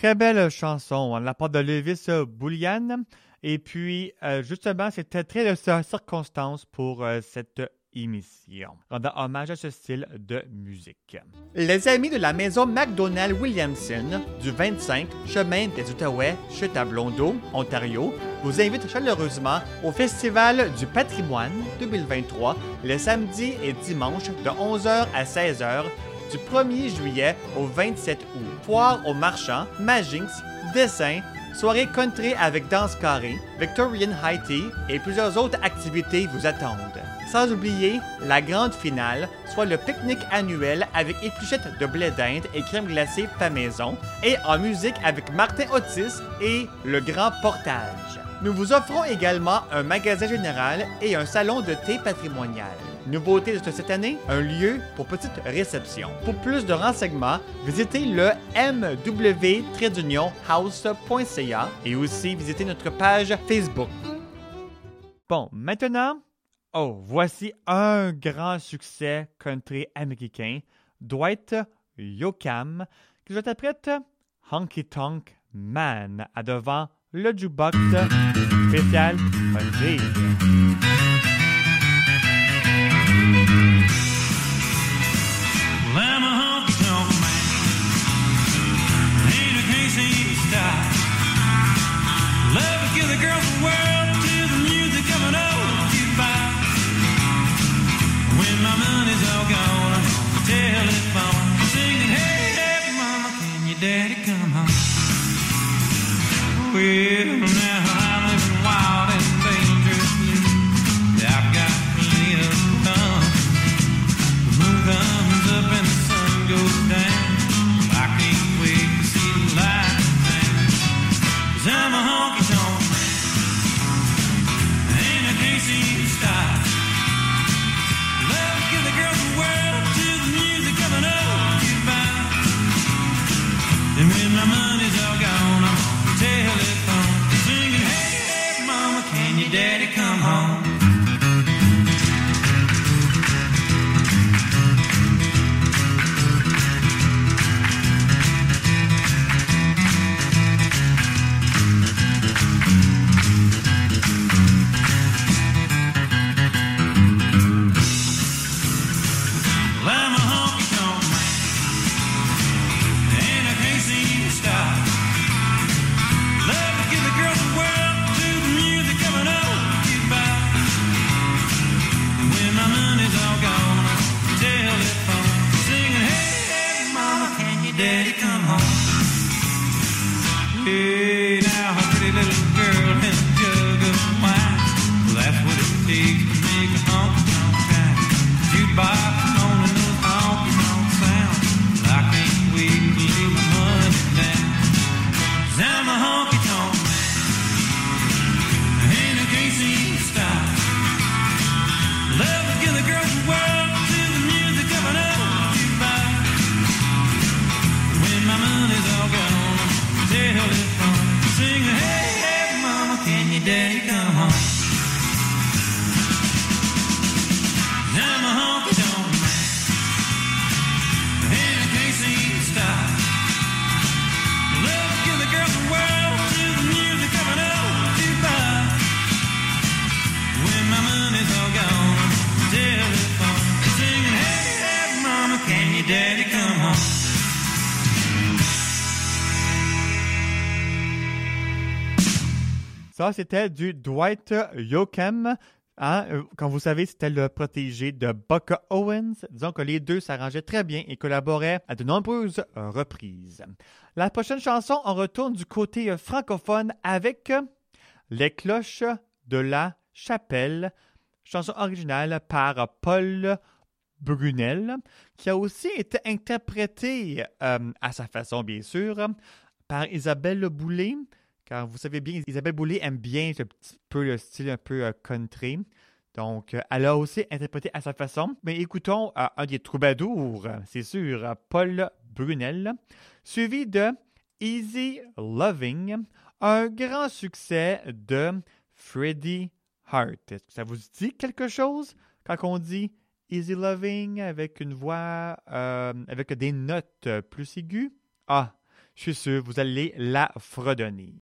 Très belle chanson de la part de Levis Boulian. Et puis, euh, justement, c'était très de circonstance pour euh, cette émission, rendant hommage à ce style de musique. Les amis de la maison McDonald Williamson du 25 chemin des Outaouais, chute à Blondeau, Ontario, vous invitent chaleureusement au Festival du patrimoine 2023 les samedis et dimanches de 11h à 16h du 1er juillet au 27 août. Foire aux marchands, Magix, dessin, soirée country avec danse carrée, Victorian High Tea et plusieurs autres activités vous attendent. Sans oublier la grande finale, soit le pique-nique annuel avec épluchettes de blé d'Inde et crème glacée pas maison, et en musique avec Martin Otis et le grand portage. Nous vous offrons également un magasin général et un salon de thé patrimonial. Nouveauté de cette année, un lieu pour petite réception. Pour plus de renseignements, visitez le mw-house.ca et aussi visitez notre page Facebook. Bon, maintenant, oh, voici un grand succès country américain, Dwight Yoakam, qui je t'apprête Honky Tonk Man à devant le jukebox spécial country. Well, Ça, c'était du Dwight Yoakam. Hein, euh, Comme vous savez, c'était le protégé de Buck Owens. Disons que les deux s'arrangeaient très bien et collaboraient à de nombreuses euh, reprises. La prochaine chanson, on retourne du côté euh, francophone avec Les cloches de la chapelle, chanson originale par Paul Brunel, qui a aussi été interprétée euh, à sa façon, bien sûr, par Isabelle Boulay. Car vous savez bien, Isabelle Boulay aime bien ce petit peu le style un peu euh, country. Donc, euh, elle a aussi interprété à sa façon. Mais écoutons euh, un des troubadours, c'est sûr, Paul Brunel, suivi de Easy Loving, un grand succès de Freddie Hart. Est-ce que ça vous dit quelque chose quand on dit Easy Loving avec une voix, avec des notes plus aiguës? Ah, Je suis sûr vous allez la fredonner.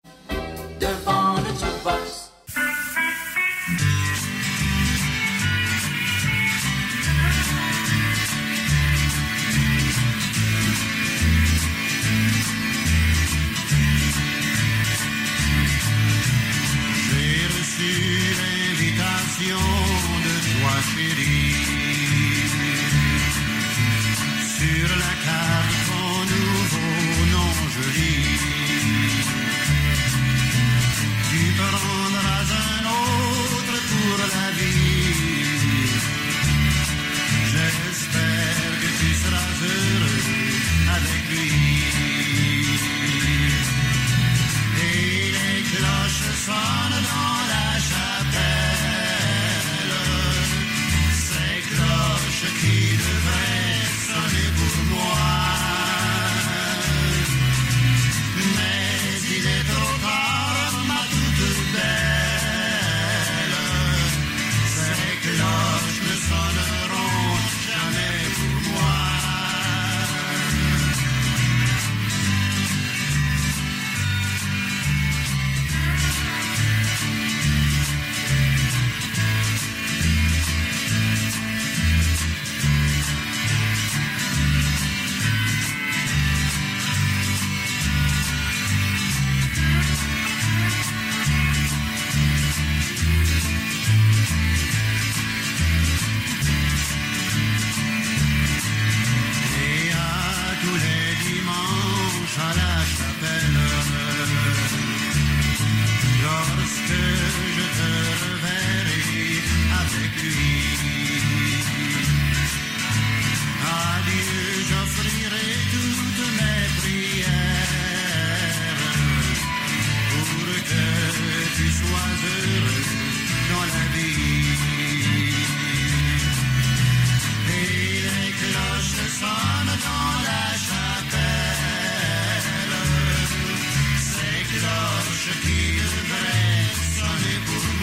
Cloches qui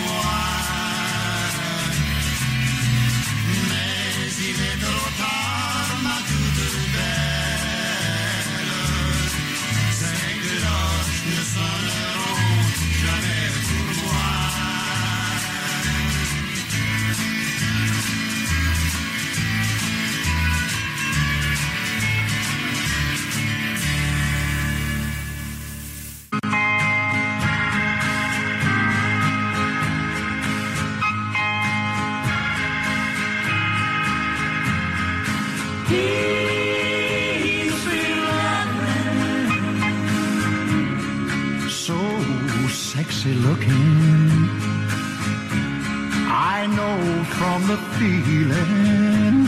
looking. I know from the feeling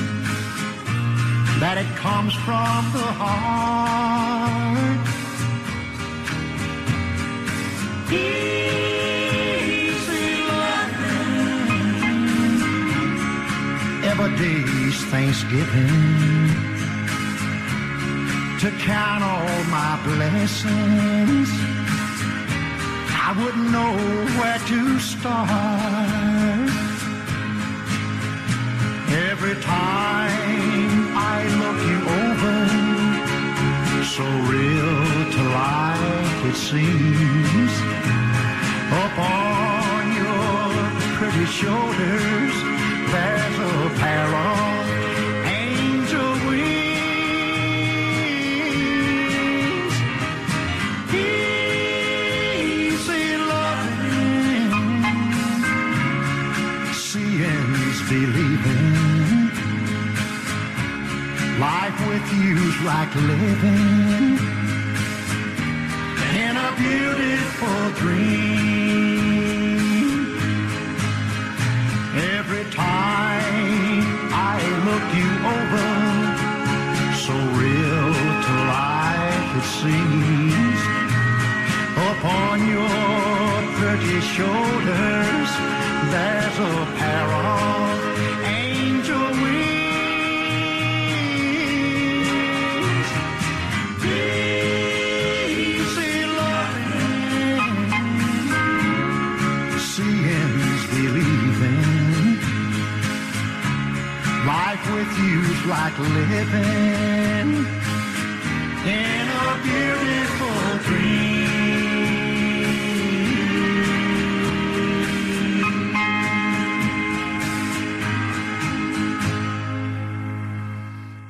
that it comes from the heart. Easy loving. Every day's Thanksgiving to count all my blessings. I wouldn't know where to start. Every time I look you over, so real to life it seems. Upon your pretty shoulders, there's a pair of You's like living in a beautiful dream. Every time I look you over, so real to life it seems. Upon your pretty shoulders, there's a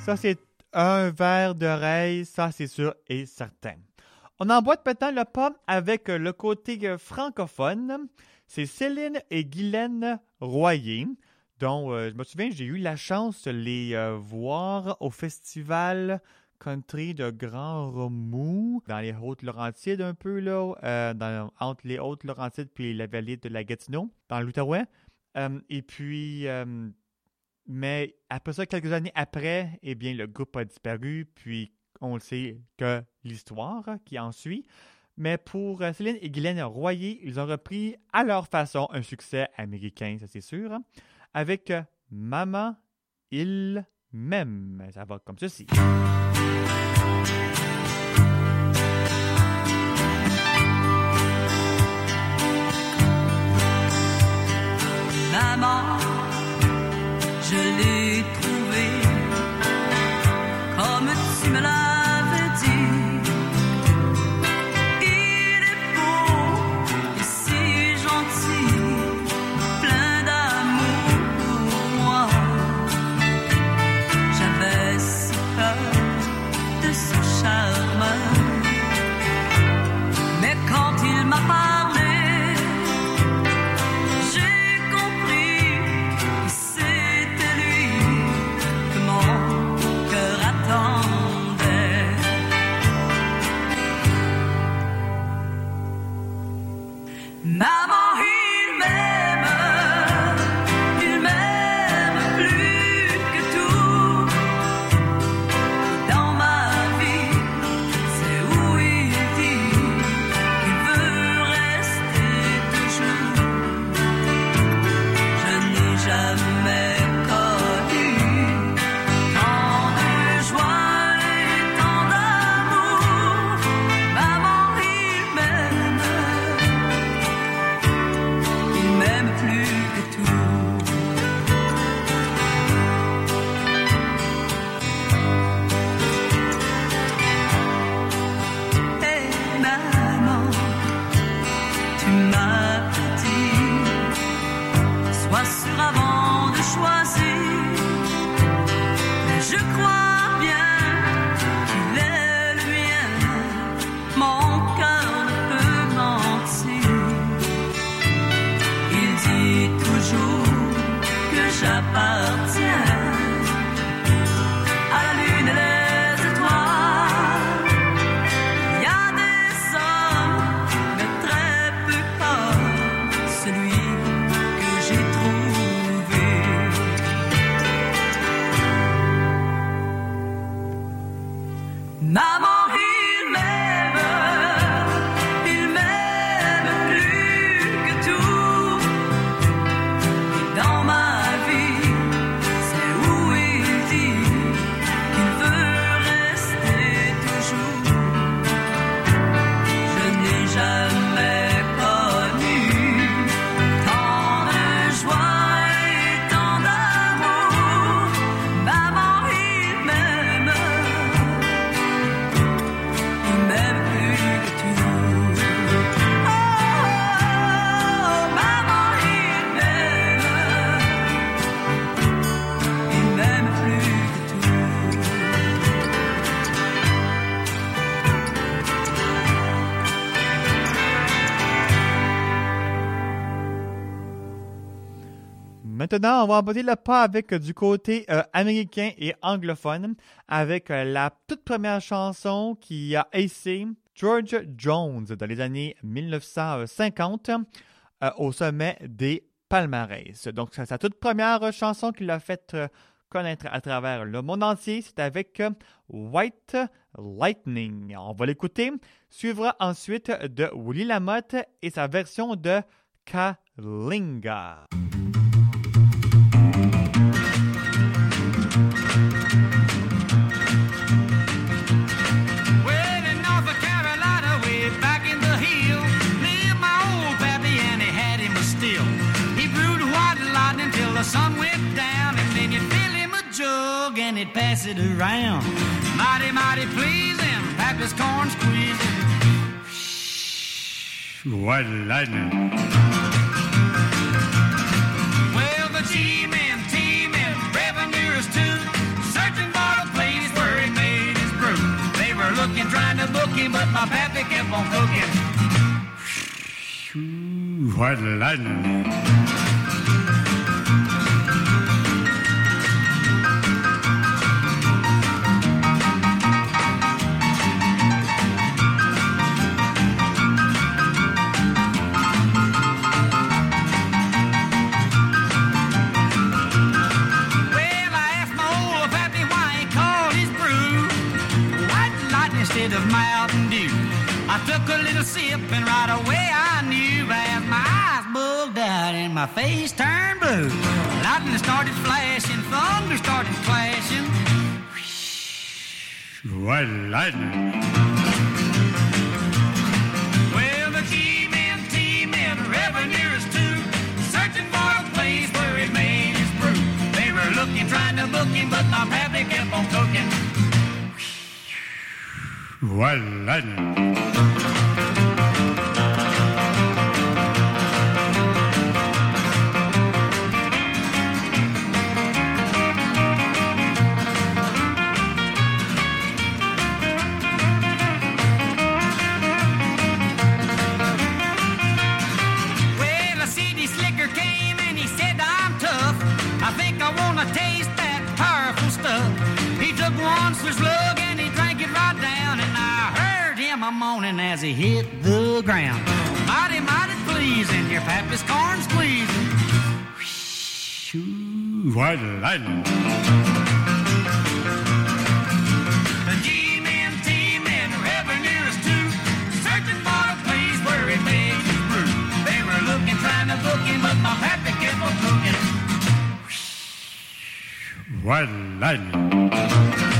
Ça, c'est un verre d'oreille, ça, c'est sûr et certain. On emboîte maintenant le pas avec le côté francophone. C'est Céline et Guylaine Royer, dont euh, je me souviens, j'ai eu la chance de les euh, voir au festival country de Grand Remous, dans les Hautes-Laurentides un peu, là, euh, entre les Hautes-Laurentides puis la vallée de la Gatineau, dans l'Outaouais. Et puis, mais après ça, quelques années après, eh bien, le groupe a disparu, puis on le sait que l'histoire qui en suit. Mais pour Céline et Guylaine Royer, ils ont repris à leur façon un succès américain, ça c'est sûr, avec Maman, il m'aime. Ça va comme ceci. Maman, je l'ai Maintenant, on va emboîter le pas avec euh, du côté euh, américain et anglophone, avec euh, la toute première chanson qui a essayé George Jones dans les années 1950 euh, au sommet des palmarès. Donc, c'est sa toute première chanson qu'il a fait euh, connaître à travers le monde entier. C'est avec White Lightning. On va l'écouter. Suivra ensuite de Willie Lamotte et sa version de Kalinga. Then you'd fill him a jug and he'd pass it around. Mighty, mighty pleasing, Pappy's corn squeezing. White lightning. Well, the G-men, T-men, revenuers too, searching for a place where he made his brew. They were looking, trying to book him, but my pappy kept on cooking. White lightning. Sip and right away I knew as my eyes bugged out and my face turned blue. Lightning started flashing, thunder started clashing. White lightning. Well, the G-men, T-men, revenuers too, searching for a place where he made his brew. They were looking, trying to book him, but my pappy kept on cooking. White lightning. Moaning as he hit the ground. Mighty, mighty pleasing, your pappy's corn squeezing. White lightning. The G-men, T-men, revenuers too, searching for a place where he made his brew. They were looking, trying to book him, but my pappy kept on cooking. White lightning.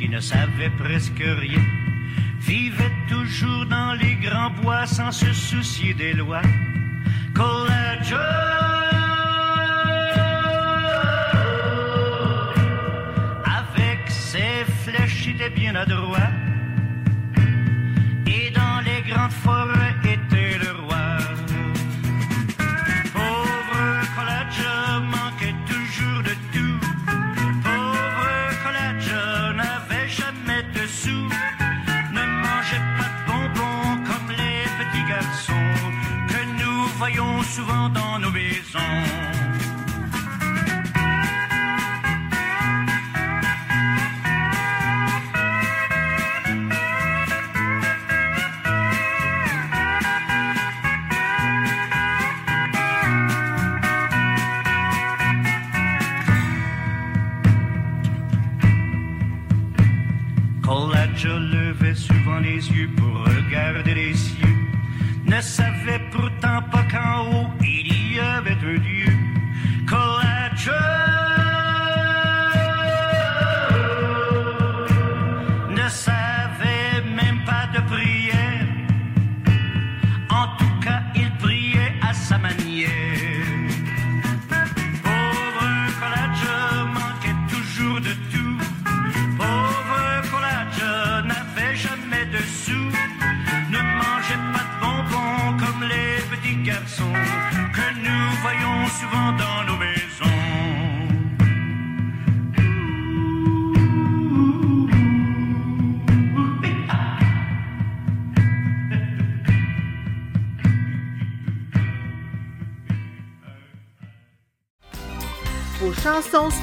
Qui ne savait presque rien. Vivait toujours dans les grands bois sans se soucier des lois. Souvent dans nos maisons.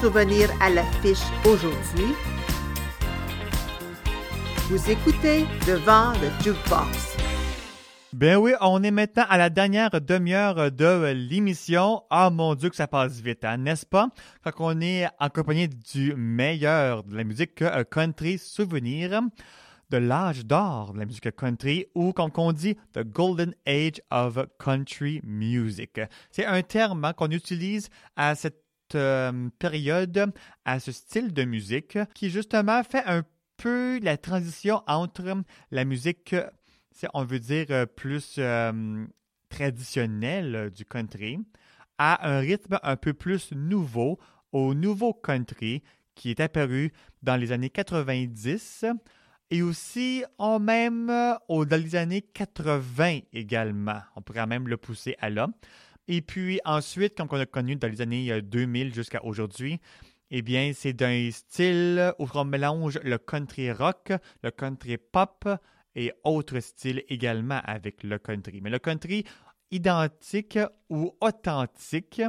Souvenirs à l'affiche aujourd'hui. Vous écoutez Devant le Jukebox. Ben oui, on est maintenant à la dernière demi-heure de l'émission. Ah mon Dieu que ça passe vite, hein, n'est-ce pas? Quand on est en compagnie du meilleur de la musique euh, country souvenir, de l'âge d'or de la musique country, ou comme on dit, the golden age of country music. C'est un terme hein, qu'on utilise à cette euh, période à ce style de musique qui justement fait un peu la transition entre la musique, on veut dire, plus euh, traditionnelle du country à un rythme un peu plus nouveau, au nouveau country qui est apparu dans les années 90 et aussi en même euh, dans les années 80 également. On pourrait même le pousser à là. Et puis ensuite, comme on a connu dans les années euh, 2000 jusqu'à aujourd'hui, eh bien, c'est d'un style où on mélange le country rock, le country pop et autres styles également avec le country. Mais le country identique ou authentique,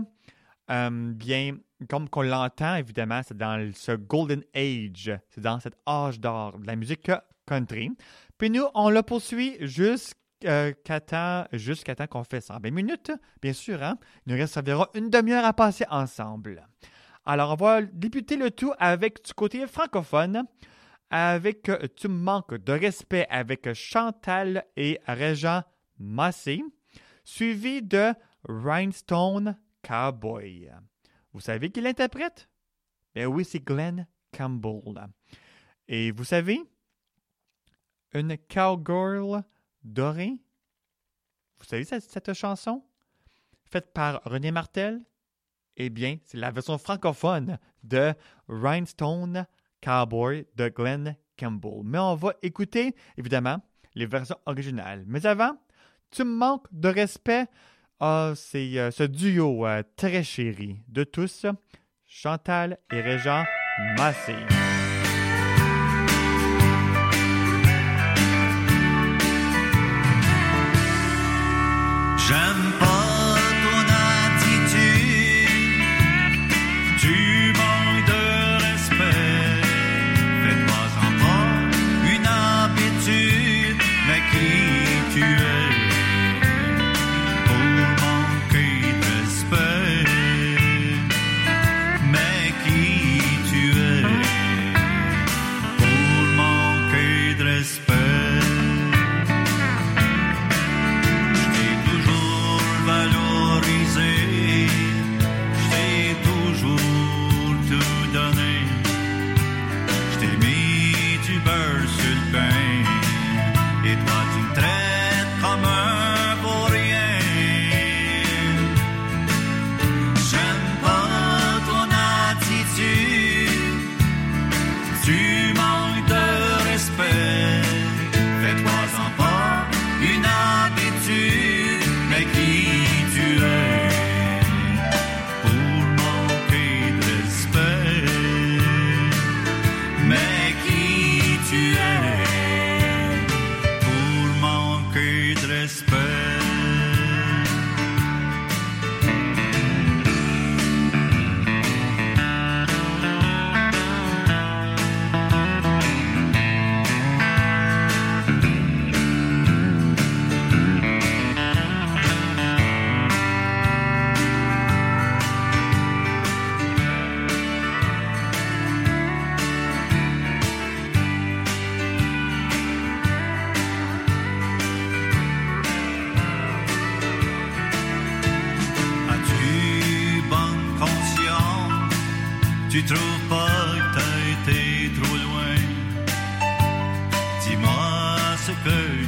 euh, bien, comme qu'on l'entend, évidemment, c'est dans ce Golden Age, c'est dans cet âge d'or de la musique country. Puis nous, on le poursuit jusqu'à temps, jusqu'à temps qu'on fait 120 minutes, bien sûr. Hein? Il nous reste environ une demi-heure à passer ensemble. Alors, on va débuter le tout avec du côté francophone, avec euh, Tu manques de respect avec Chantal et Régent Massé, suivi de Rhinestone Cowboy. Vous savez qui l'interprète? Ben oui, c'est Glenn Campbell. Et vous savez, une cowgirl dorée. Vous savez cette, chanson? Faite par René Martel? Eh bien, c'est la version francophone de Rhinestone Cowboy de Glenn Campbell. Mais on va écouter, évidemment, les versions originales. Mais avant, tu me manques de respect. Ah, c'est euh, ce duo euh, très chéri de tous, Chantal et Régent Massé. J'aime Tu trouves pas que t'as été trop loin? Dis-moi ce que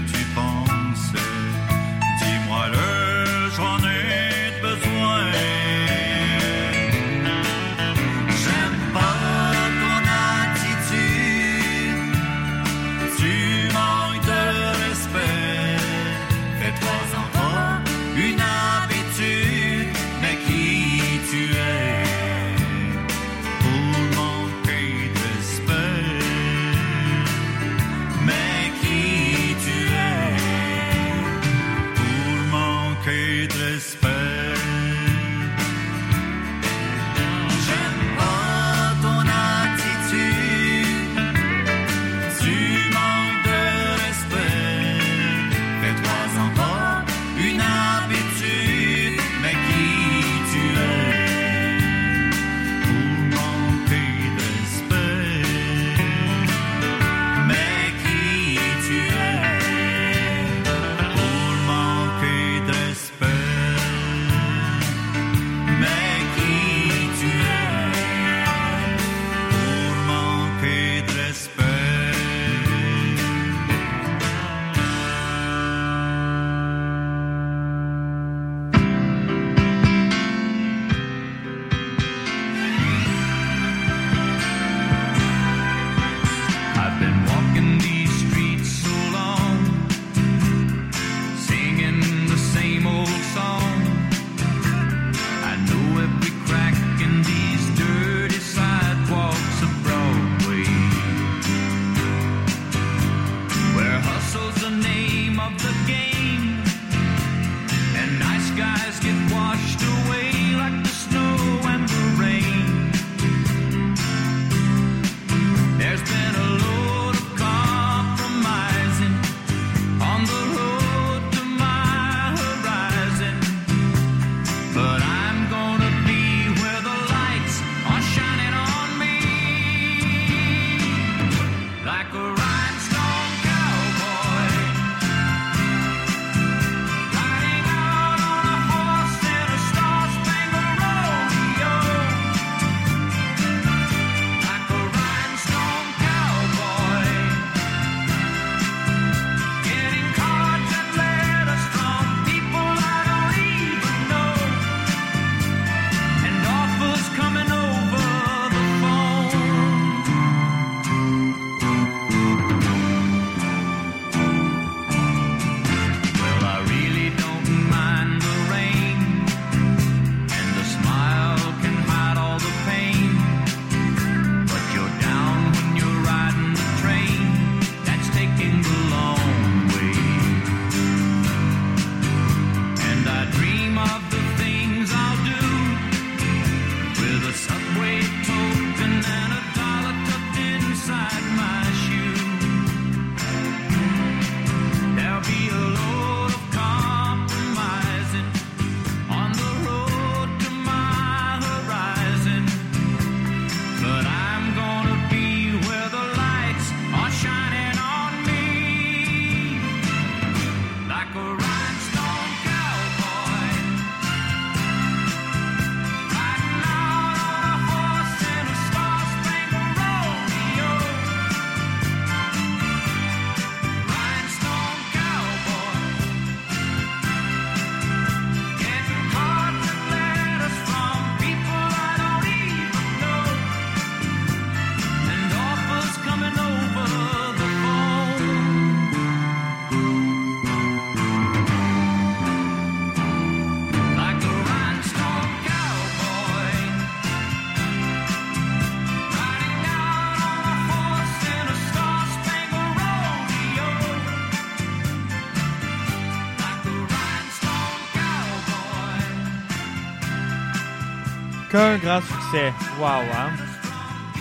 Qu'un grand succès. Wow, hein?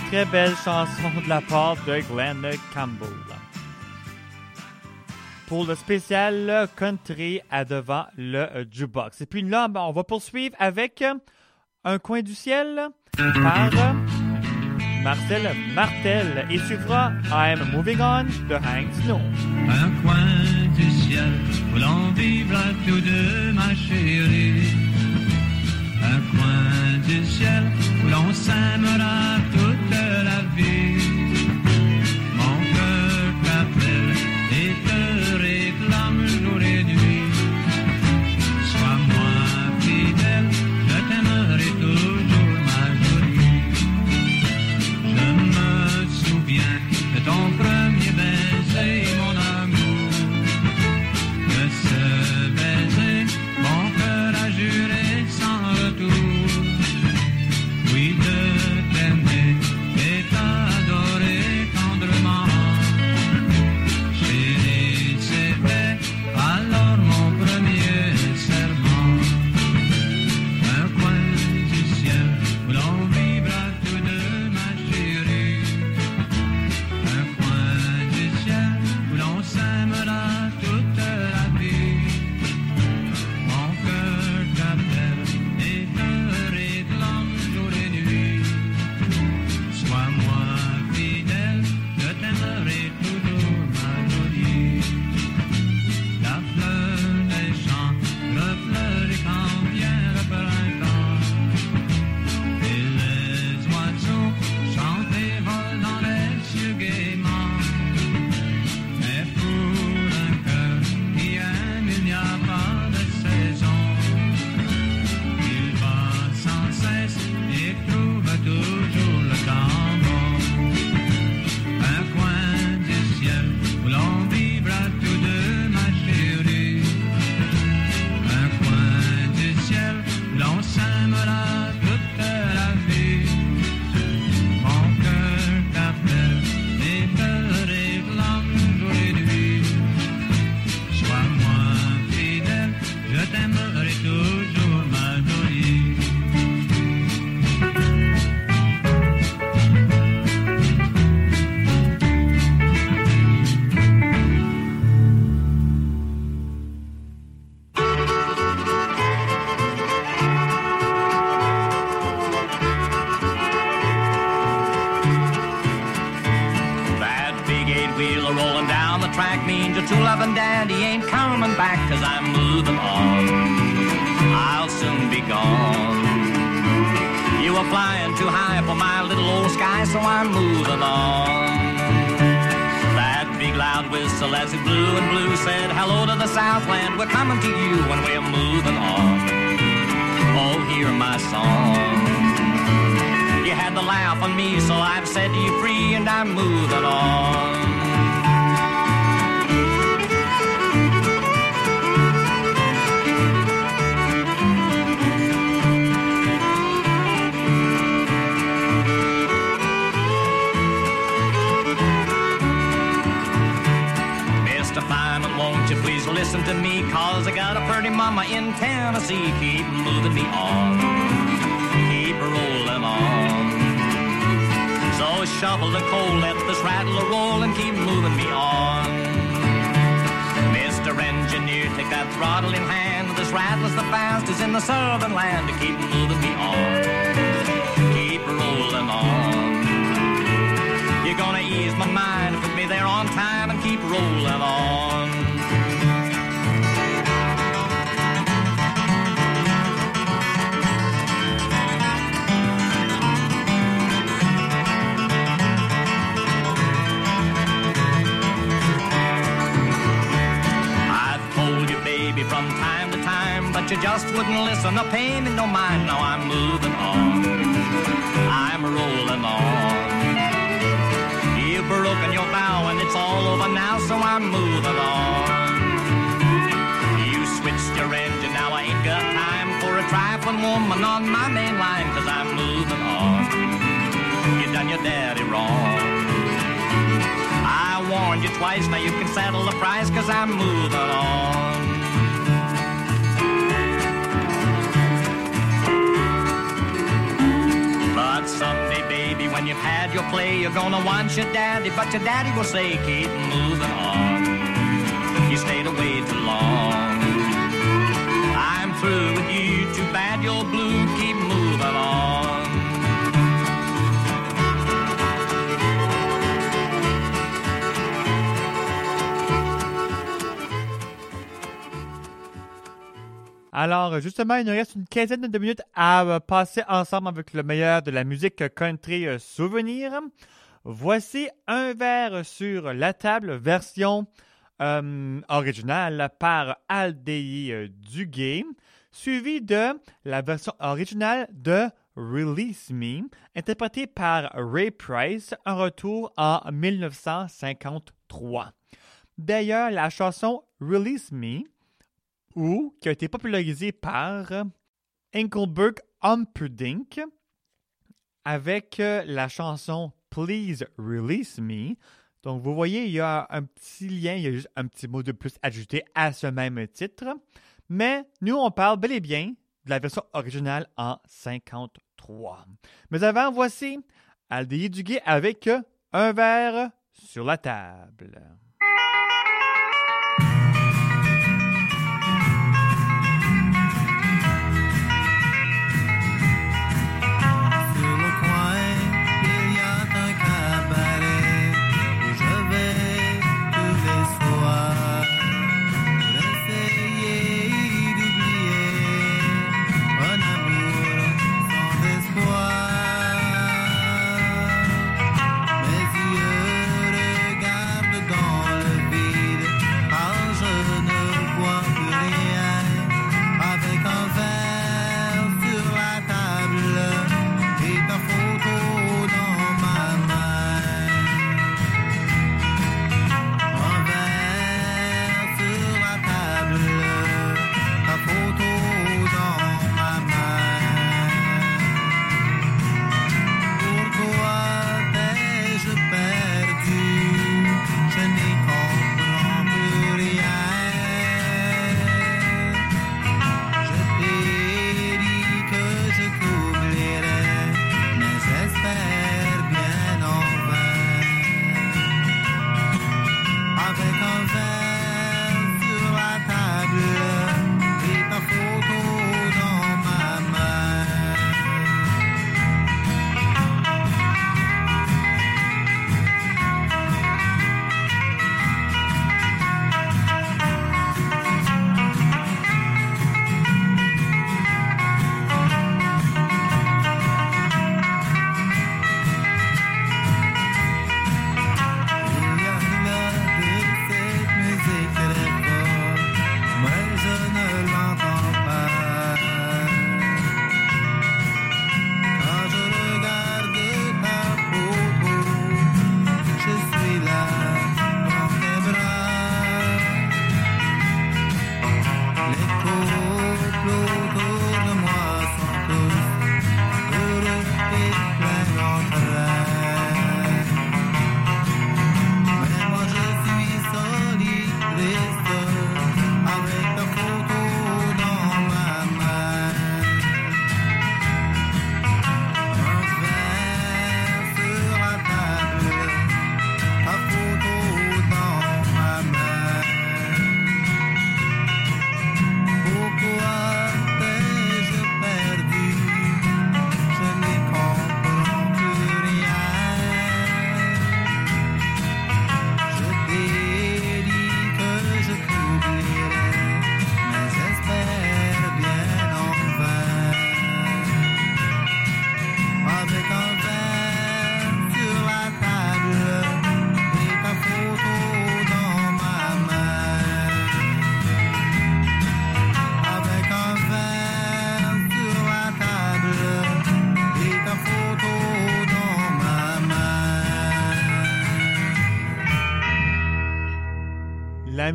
Très belle chanson de la part de Glenn Campbell. Pour le spécial country à devant le jukebox. Et puis là, ben, on va poursuivre avec euh, Un coin du ciel par euh, Marcel Martel et suivra I'm Moving On de Hank Snow. Un coin du ciel où l'on vivra tous deux, ma chérie. Un coin du ciel où l'on s'aimera toute la vie. Mon cœur t'appelle et te réclame jour et nuit. Sois-moi fidèle, je t'aimerai toujours, ma jolie. Je me souviens de ton for my little old sky, so I'm moving on. That big loud whistle as it blew and blew said, Hello to the Southland, we're coming to you when we're moving on. Oh, hear my song. You had the laugh on me, so I've set you free and I'm moving on. Listen to me? Cause I got a pretty mama in Tennessee. Keep moving me on. Keep rolling on. So shuffle the coal, let this rattler roll and keep moving me on. Mr. Engineer, take that throttle in hand. This rattler's the fastest in the southern land to keep moving me on. Keep rolling on. You're gonna ease my mind, put me there on time and keep rolling on. Just wouldn't listen. No pain in no mind. Now I'm moving on. I'm rolling on. You've broken your vow and it's all over now, so I'm moving on. You switched your engine, now I ain't got time for a trifling woman on my main line, cause I'm moving on. You done your daddy wrong. I warned you twice, now you can settle the price, cause I'm moving on. Someday, baby, when you've had your play, you're gonna want your daddy, but your daddy will say, keep moving on. You stayed away too long. I'm through with you, too bad you're blue. Alors, justement, il nous reste une quinzaine de minutes à euh, passer ensemble avec le meilleur de la musique country euh, souvenir. Voici un verre sur la table, version euh, originale par Aldei Duguay, suivi de la version originale de Release Me, interprétée par Ray Price, un retour en 1953. D'ailleurs, la chanson Release Me ou qui a été popularisé par Engelberg Humperdinck avec euh, la chanson Please Release Me. Donc, vous voyez, il y a un petit lien, il y a juste un petit mot de plus ajouté à ce même titre. Mais nous, on parle bel et bien de la version originale en 53. Mais avant, voici Aldéi Duguay avec un verre sur la table.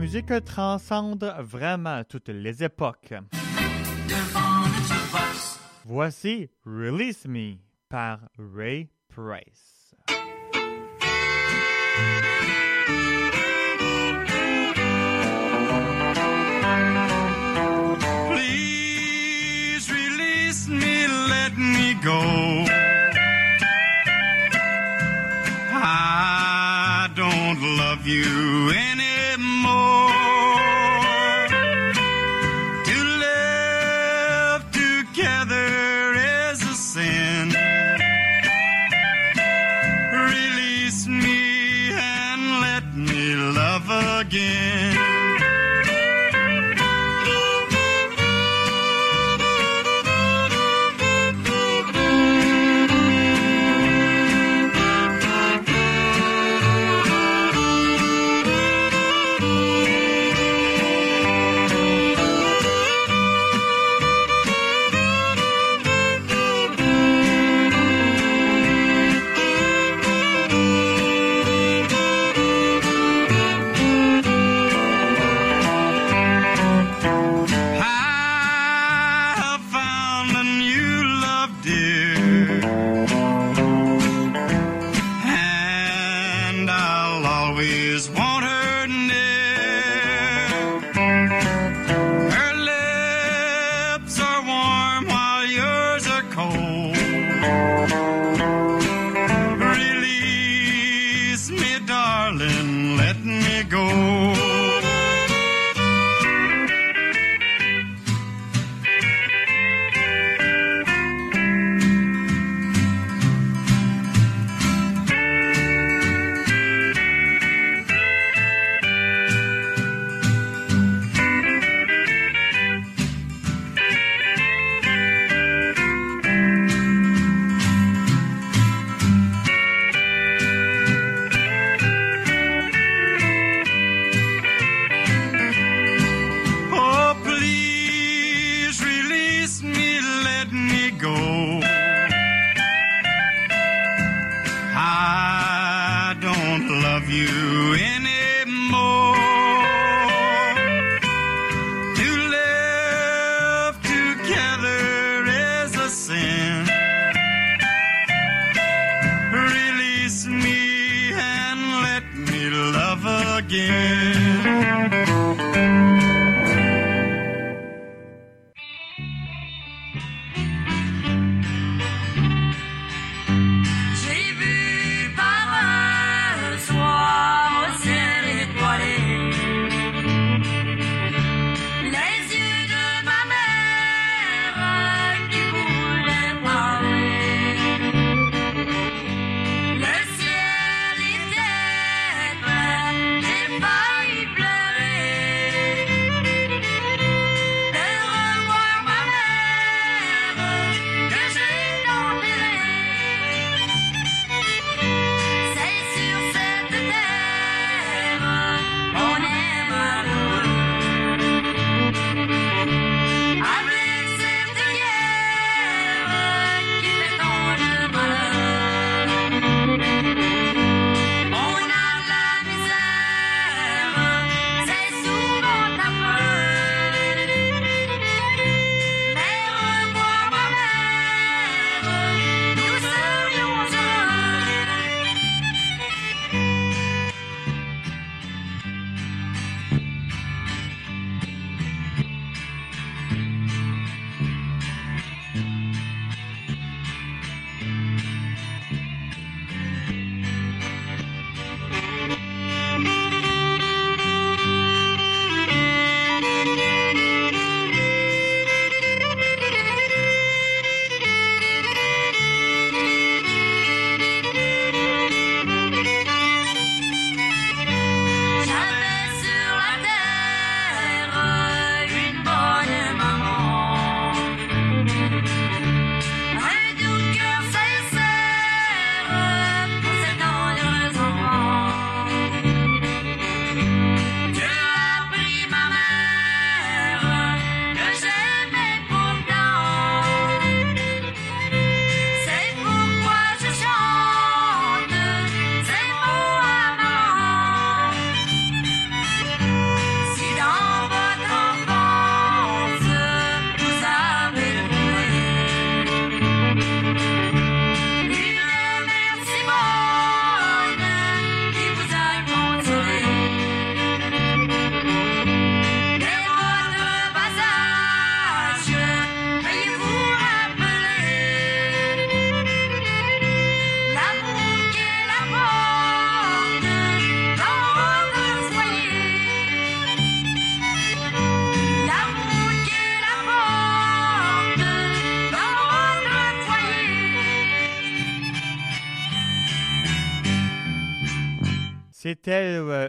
musique transcende vraiment toutes les époques. Voici Release Me par Ray Price. Please release me, let me go. I don't love you anymore.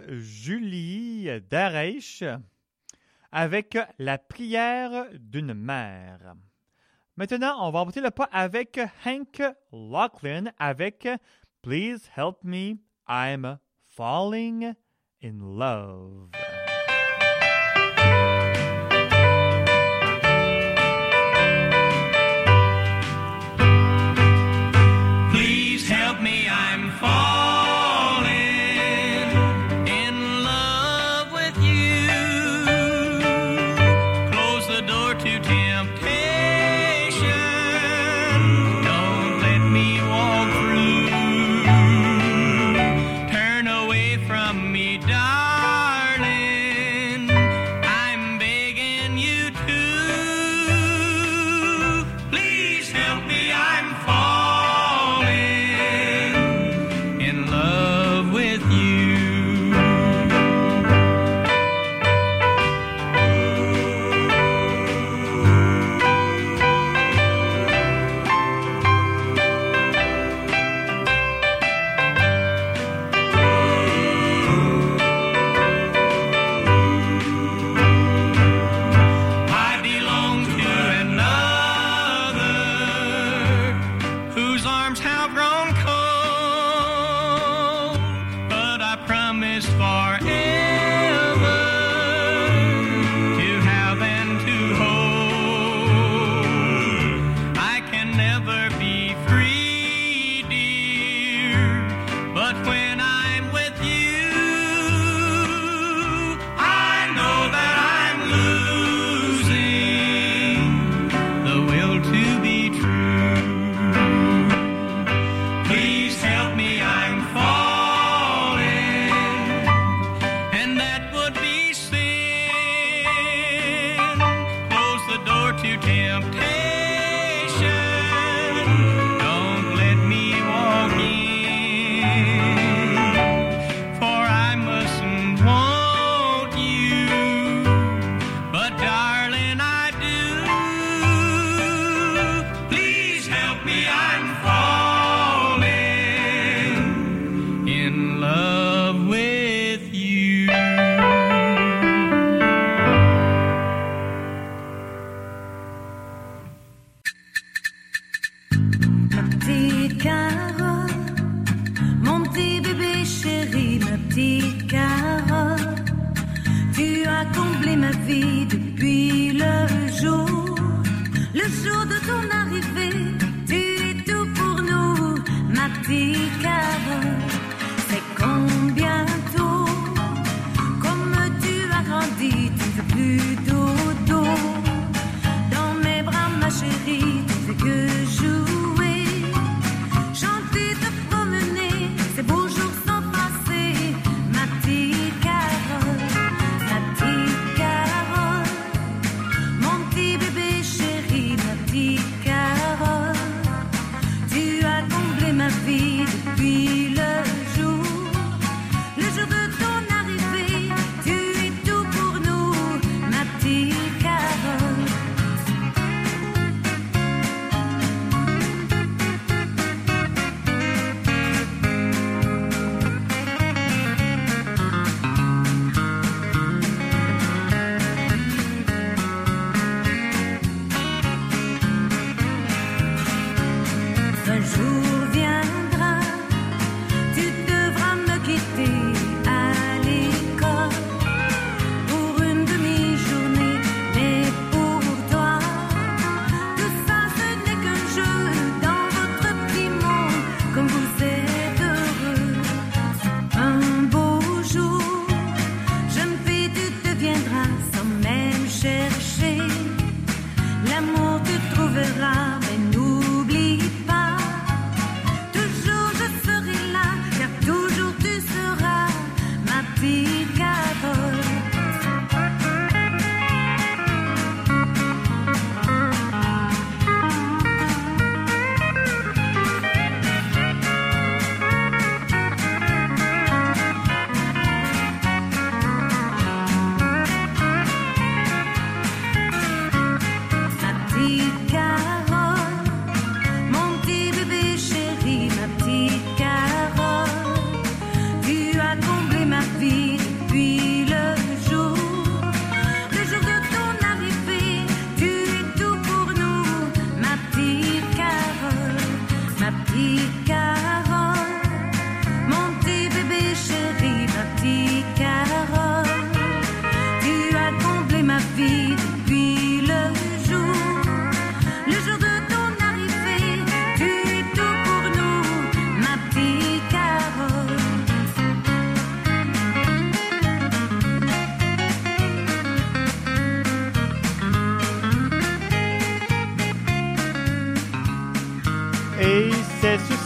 Julie Darèche avec la prière d'une mère. Maintenant, on va emboutir le pas avec Hank Lachlan avec Please help me, I'm falling in love. ton arrivée, tu es tout pour nous, ma petite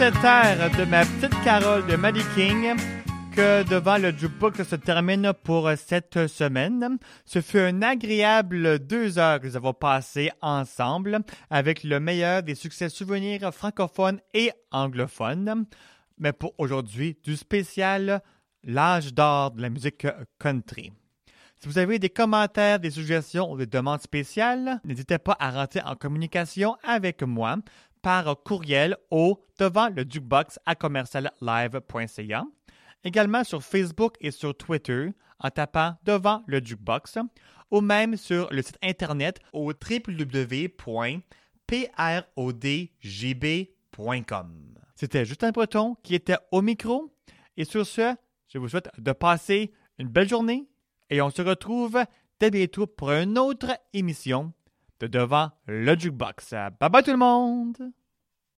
cette terre de ma petite Carole de Maddie King que devant le jukebox se termine pour cette semaine. Ce fut un agréable deux heures que nous avons passé ensemble avec le meilleur des succès souvenirs francophones et anglophones. Mais pour aujourd'hui, du spécial l'âge d'or de la musique country. Si vous avez des commentaires, des suggestions ou des demandes spéciales, n'hésitez pas à rentrer en communication avec moi par courriel au devant le jukebox à commerciallive.ca. Également sur Facebook et sur Twitter en tapant devant le jukebox ou même sur le site internet au www.prodjb.com. C'était Justin Breton qui était au micro et sur ce, je vous souhaite de passer une belle journée et on se retrouve très bientôt pour une autre émission de Devant le Jukebox. Bye bye tout le monde!